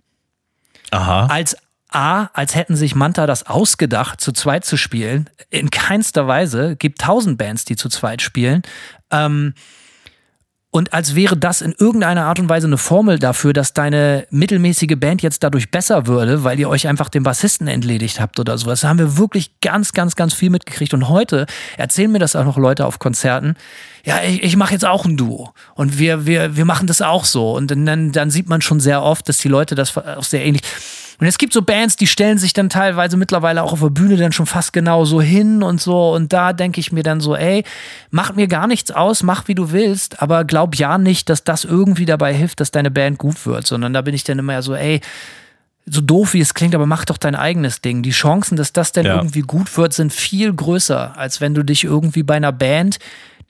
Aha. Als A, als hätten sich Manta das ausgedacht, zu zweit zu spielen. In keinster Weise. Gibt tausend Bands, die zu zweit spielen. Ähm, und als wäre das in irgendeiner Art und Weise eine Formel dafür, dass deine mittelmäßige Band jetzt dadurch besser würde, weil ihr euch einfach den Bassisten entledigt habt oder sowas. Da haben wir wirklich ganz, ganz, ganz viel mitgekriegt. Und heute erzählen mir das auch noch Leute auf Konzerten. Ja, ich, ich mache jetzt auch ein Duo. Und wir, wir, wir machen das auch so. Und dann, dann sieht man schon sehr oft, dass die Leute das auch sehr ähnlich und es gibt so Bands, die stellen sich dann teilweise mittlerweile auch auf der Bühne dann schon fast genau so hin und so. Und da denke ich mir dann so, ey, macht mir gar nichts aus, mach wie du willst, aber glaub ja nicht, dass das irgendwie dabei hilft, dass deine Band gut wird, sondern da bin ich dann immer so, ey, so doof wie es klingt, aber mach doch dein eigenes Ding. Die Chancen, dass das denn Ja. irgendwie gut wird, sind viel größer, als wenn du dich irgendwie bei einer Band,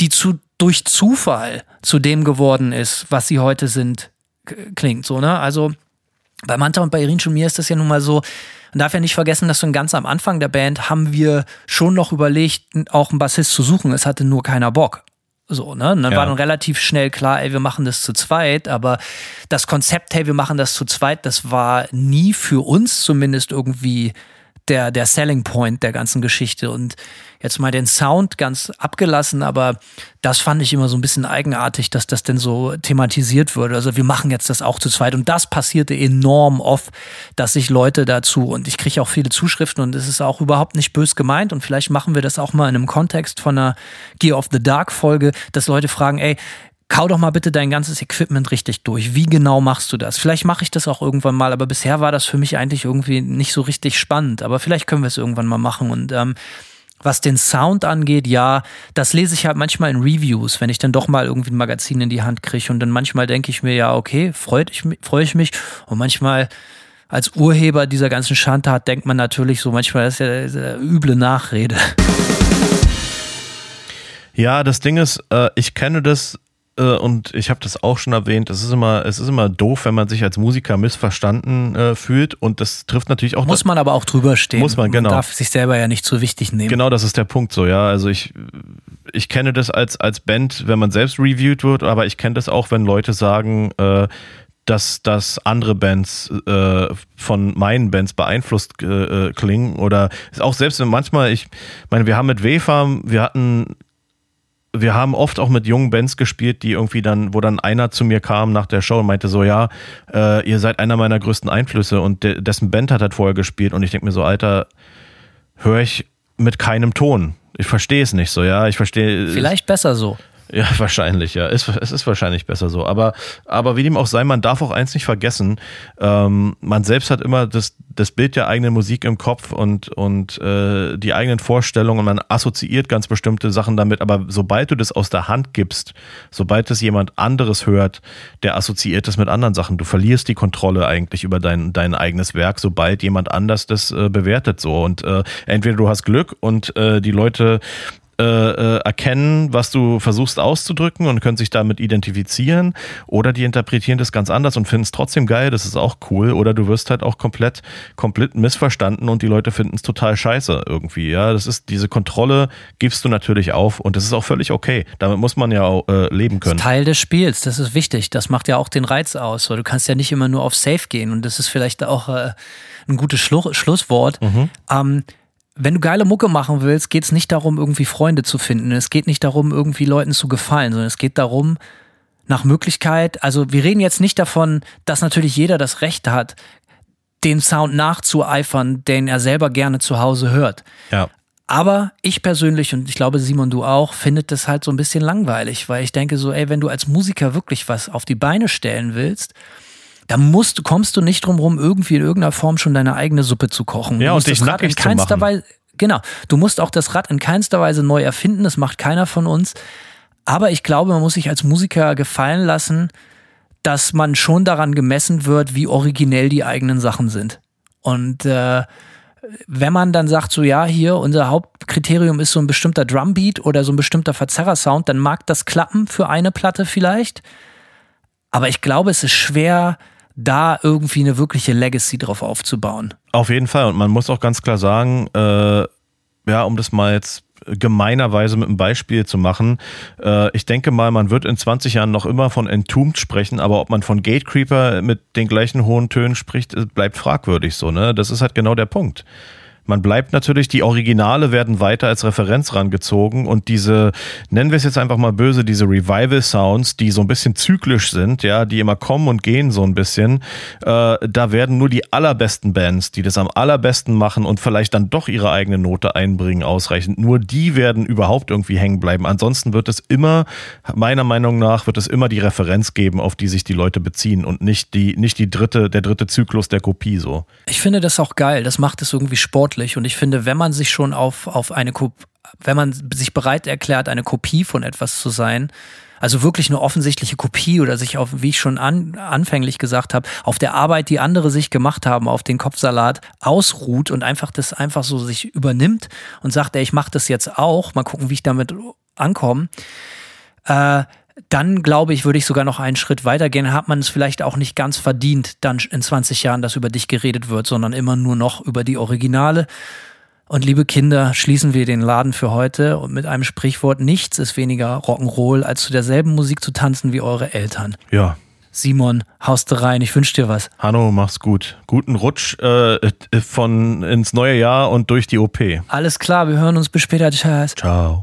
die zu, durch Zufall zu dem geworden ist, was sie heute sind, klingt. So, ne? Also bei Manta und bei Irin und mir ist das ja nun mal so, man darf ja nicht vergessen, dass so ganz am Anfang der Band haben wir schon noch überlegt, auch einen Bassist zu suchen. Es hatte nur keiner Bock. So, ne? Und dann Ja. war dann relativ schnell klar, ey, wir machen das zu zweit, aber das Konzept, hey, wir machen das zu zweit, das war nie für uns zumindest irgendwie der, der Selling Point der ganzen Geschichte. Und jetzt mal den Sound ganz abgelassen, aber das fand ich immer so ein bisschen eigenartig, dass das denn so thematisiert wurde. Also wir machen jetzt das auch zu zweit. Und das passierte enorm oft, dass sich Leute dazu, und ich kriege auch viele Zuschriften und es ist auch überhaupt nicht bös gemeint. Und vielleicht machen wir das auch mal in einem Kontext von einer Gear of the Dark Folge, dass Leute fragen, ey, Kau doch mal bitte dein ganzes Equipment richtig durch. Wie genau machst du das? Vielleicht mache ich das auch irgendwann mal, aber bisher war das für mich eigentlich irgendwie nicht so richtig spannend. Aber vielleicht können wir es irgendwann mal machen. Und ähm, was den Sound angeht, ja, das lese ich halt manchmal in Reviews, wenn ich dann doch mal irgendwie ein Magazin in die Hand kriege. Und dann manchmal denke ich mir, ja, okay, freut ich, freue ich mich. Und manchmal als Urheber dieser ganzen Schandtat denkt man natürlich so, manchmal das ist ja üble Nachrede. Ja, das Ding ist, äh, ich kenne das äh, und ich habe das auch schon erwähnt. Es ist immer, es ist immer doof, wenn man sich als Musiker missverstanden äh, fühlt und das trifft natürlich auch Muss man aber auch drüber stehen. Muss man, genau. Man darf sich selber ja nicht zu wichtig nehmen. Genau, das ist der Punkt so, ja. Also ich, ich kenne das als, als Band, wenn man selbst reviewed wird, aber ich kenne das auch, wenn Leute sagen, äh, dass, dass andere Bands äh, von meinen Bands beeinflusst äh, äh, klingen oder auch selbst wenn manchmal, ich meine, wir haben mit W-Farm, wir hatten wir haben oft auch mit jungen Bands gespielt, die irgendwie dann, wo dann einer zu mir kam nach der Show und meinte so, ja, äh, ihr seid einer meiner größten Einflüsse und de dessen Band hat halt vorher gespielt und ich denke mir so, Alter, höre ich mit keinem Ton. Ich verstehe es nicht so, ja. Ich verstehe. Vielleicht besser so. Ja, [LAUGHS] wahrscheinlich, ja. Es, es ist wahrscheinlich besser so. Aber, aber wie dem auch sei, man darf auch eins nicht vergessen. Ähm, man selbst hat immer das, das Bild der eigenen Musik im Kopf und, und äh, die eigenen Vorstellungen und man assoziiert ganz bestimmte Sachen damit. Aber sobald du das aus der Hand gibst, sobald es jemand anderes hört, der assoziiert das mit anderen Sachen. Du verlierst die Kontrolle eigentlich über dein, dein eigenes Werk, sobald jemand anders das äh, bewertet so. Und äh, entweder du hast Glück und äh, die Leute äh, äh, erkennen, was du versuchst auszudrücken und können sich damit identifizieren oder die interpretieren das ganz anders und finden es trotzdem geil, das ist auch cool oder du wirst halt auch komplett komplett missverstanden und die Leute finden es total scheiße irgendwie, ja, das ist diese Kontrolle gibst du natürlich auf und das ist auch völlig okay, damit muss man ja auch äh, leben können. Teil des Spiels, das ist wichtig. Das macht ja auch den Reiz aus, du kannst ja nicht immer nur auf Safe gehen und das ist vielleicht auch äh, ein gutes Schlu Schlusswort. Ähm, wenn du geile Mucke machen willst, geht es nicht darum, irgendwie Freunde zu finden. Es geht nicht darum, irgendwie Leuten zu gefallen, sondern es geht darum, nach Möglichkeit, also wir reden jetzt nicht davon, dass natürlich jeder das Recht hat, den Sound nachzueifern, den er selber gerne zu Hause hört. Ja. Aber ich persönlich und ich glaube Simon du auch, findet das halt so ein bisschen langweilig, weil ich denke so, ey, wenn du als Musiker wirklich was auf die Beine stellen willst, dann musst du, kommst du nicht drum rum, irgendwie in irgendeiner Form schon deine eigene Suppe zu kochen. Ja, Du und dich das Rad in nackig zu keinster machen. Weise, genau, du musst auch das Rad in keinster Weise neu erfinden, das macht keiner von uns. Aber ich glaube, man muss sich als Musiker gefallen lassen, dass man schon daran gemessen wird, wie originell die eigenen Sachen sind. Und äh, wenn man dann sagt, so ja, hier, unser Hauptkriterium ist so ein bestimmter Drumbeat oder so ein bestimmter Verzerrer-Sound, dann mag das klappen für eine Platte vielleicht. Aber ich glaube, es ist schwer, da irgendwie eine wirkliche Legacy drauf aufzubauen. Auf jeden Fall. Und man muss auch ganz klar sagen, äh, ja, um das mal jetzt gemeinerweise mit einem Beispiel zu machen, äh, ich denke mal, man wird in 20 Jahren noch immer von Entombed sprechen, aber ob man von Gatecreeper mit den gleichen hohen Tönen spricht, äh, bleibt fragwürdig so, ne? Das ist halt genau der Punkt. Man bleibt natürlich, die Originale werden weiter als Referenz rangezogen und diese, nennen wir es jetzt einfach mal böse, diese Revival-Sounds, die so ein bisschen zyklisch sind, ja, die immer kommen und gehen so ein bisschen, äh, da werden nur die allerbesten Bands, die das am allerbesten machen und vielleicht dann doch ihre eigene Note einbringen, ausreichend. Nur die werden überhaupt irgendwie hängen bleiben. Ansonsten wird es immer, meiner Meinung nach, wird es immer die Referenz geben, auf die sich die Leute beziehen und nicht die, nicht die dritte, der dritte Zyklus der Kopie so. Ich finde das auch geil. Das macht es irgendwie sportlich. Und ich finde, wenn man sich schon auf, auf eine Kop wenn man sich bereit erklärt, eine Kopie von etwas zu sein, Also wirklich eine offensichtliche Kopie oder sich auf, wie ich schon an, anfänglich gesagt habe, auf der Arbeit, die andere sich gemacht haben, auf den Kopfsalat ausruht und einfach das einfach so sich übernimmt und sagt, ey, ich mache das jetzt auch, mal gucken, wie ich damit ankomme. Äh, dann glaube ich, würde ich sogar noch einen Schritt weiter gehen. Hat man es vielleicht auch nicht ganz verdient, dann in 20 Jahren, dass über dich geredet wird, sondern immer nur noch über die Originale. Und liebe Kinder, schließen wir den Laden für heute und mit einem Sprichwort, nichts ist weniger Rock'n'Roll, als zu derselben Musik zu tanzen wie eure Eltern. Ja. Simon, haust rein, ich wünsche dir was. Hanno, mach's gut. Guten Rutsch äh, von ins neue Jahr und durch die OP. Alles klar, wir hören uns bis später. Tschüss. Ciao.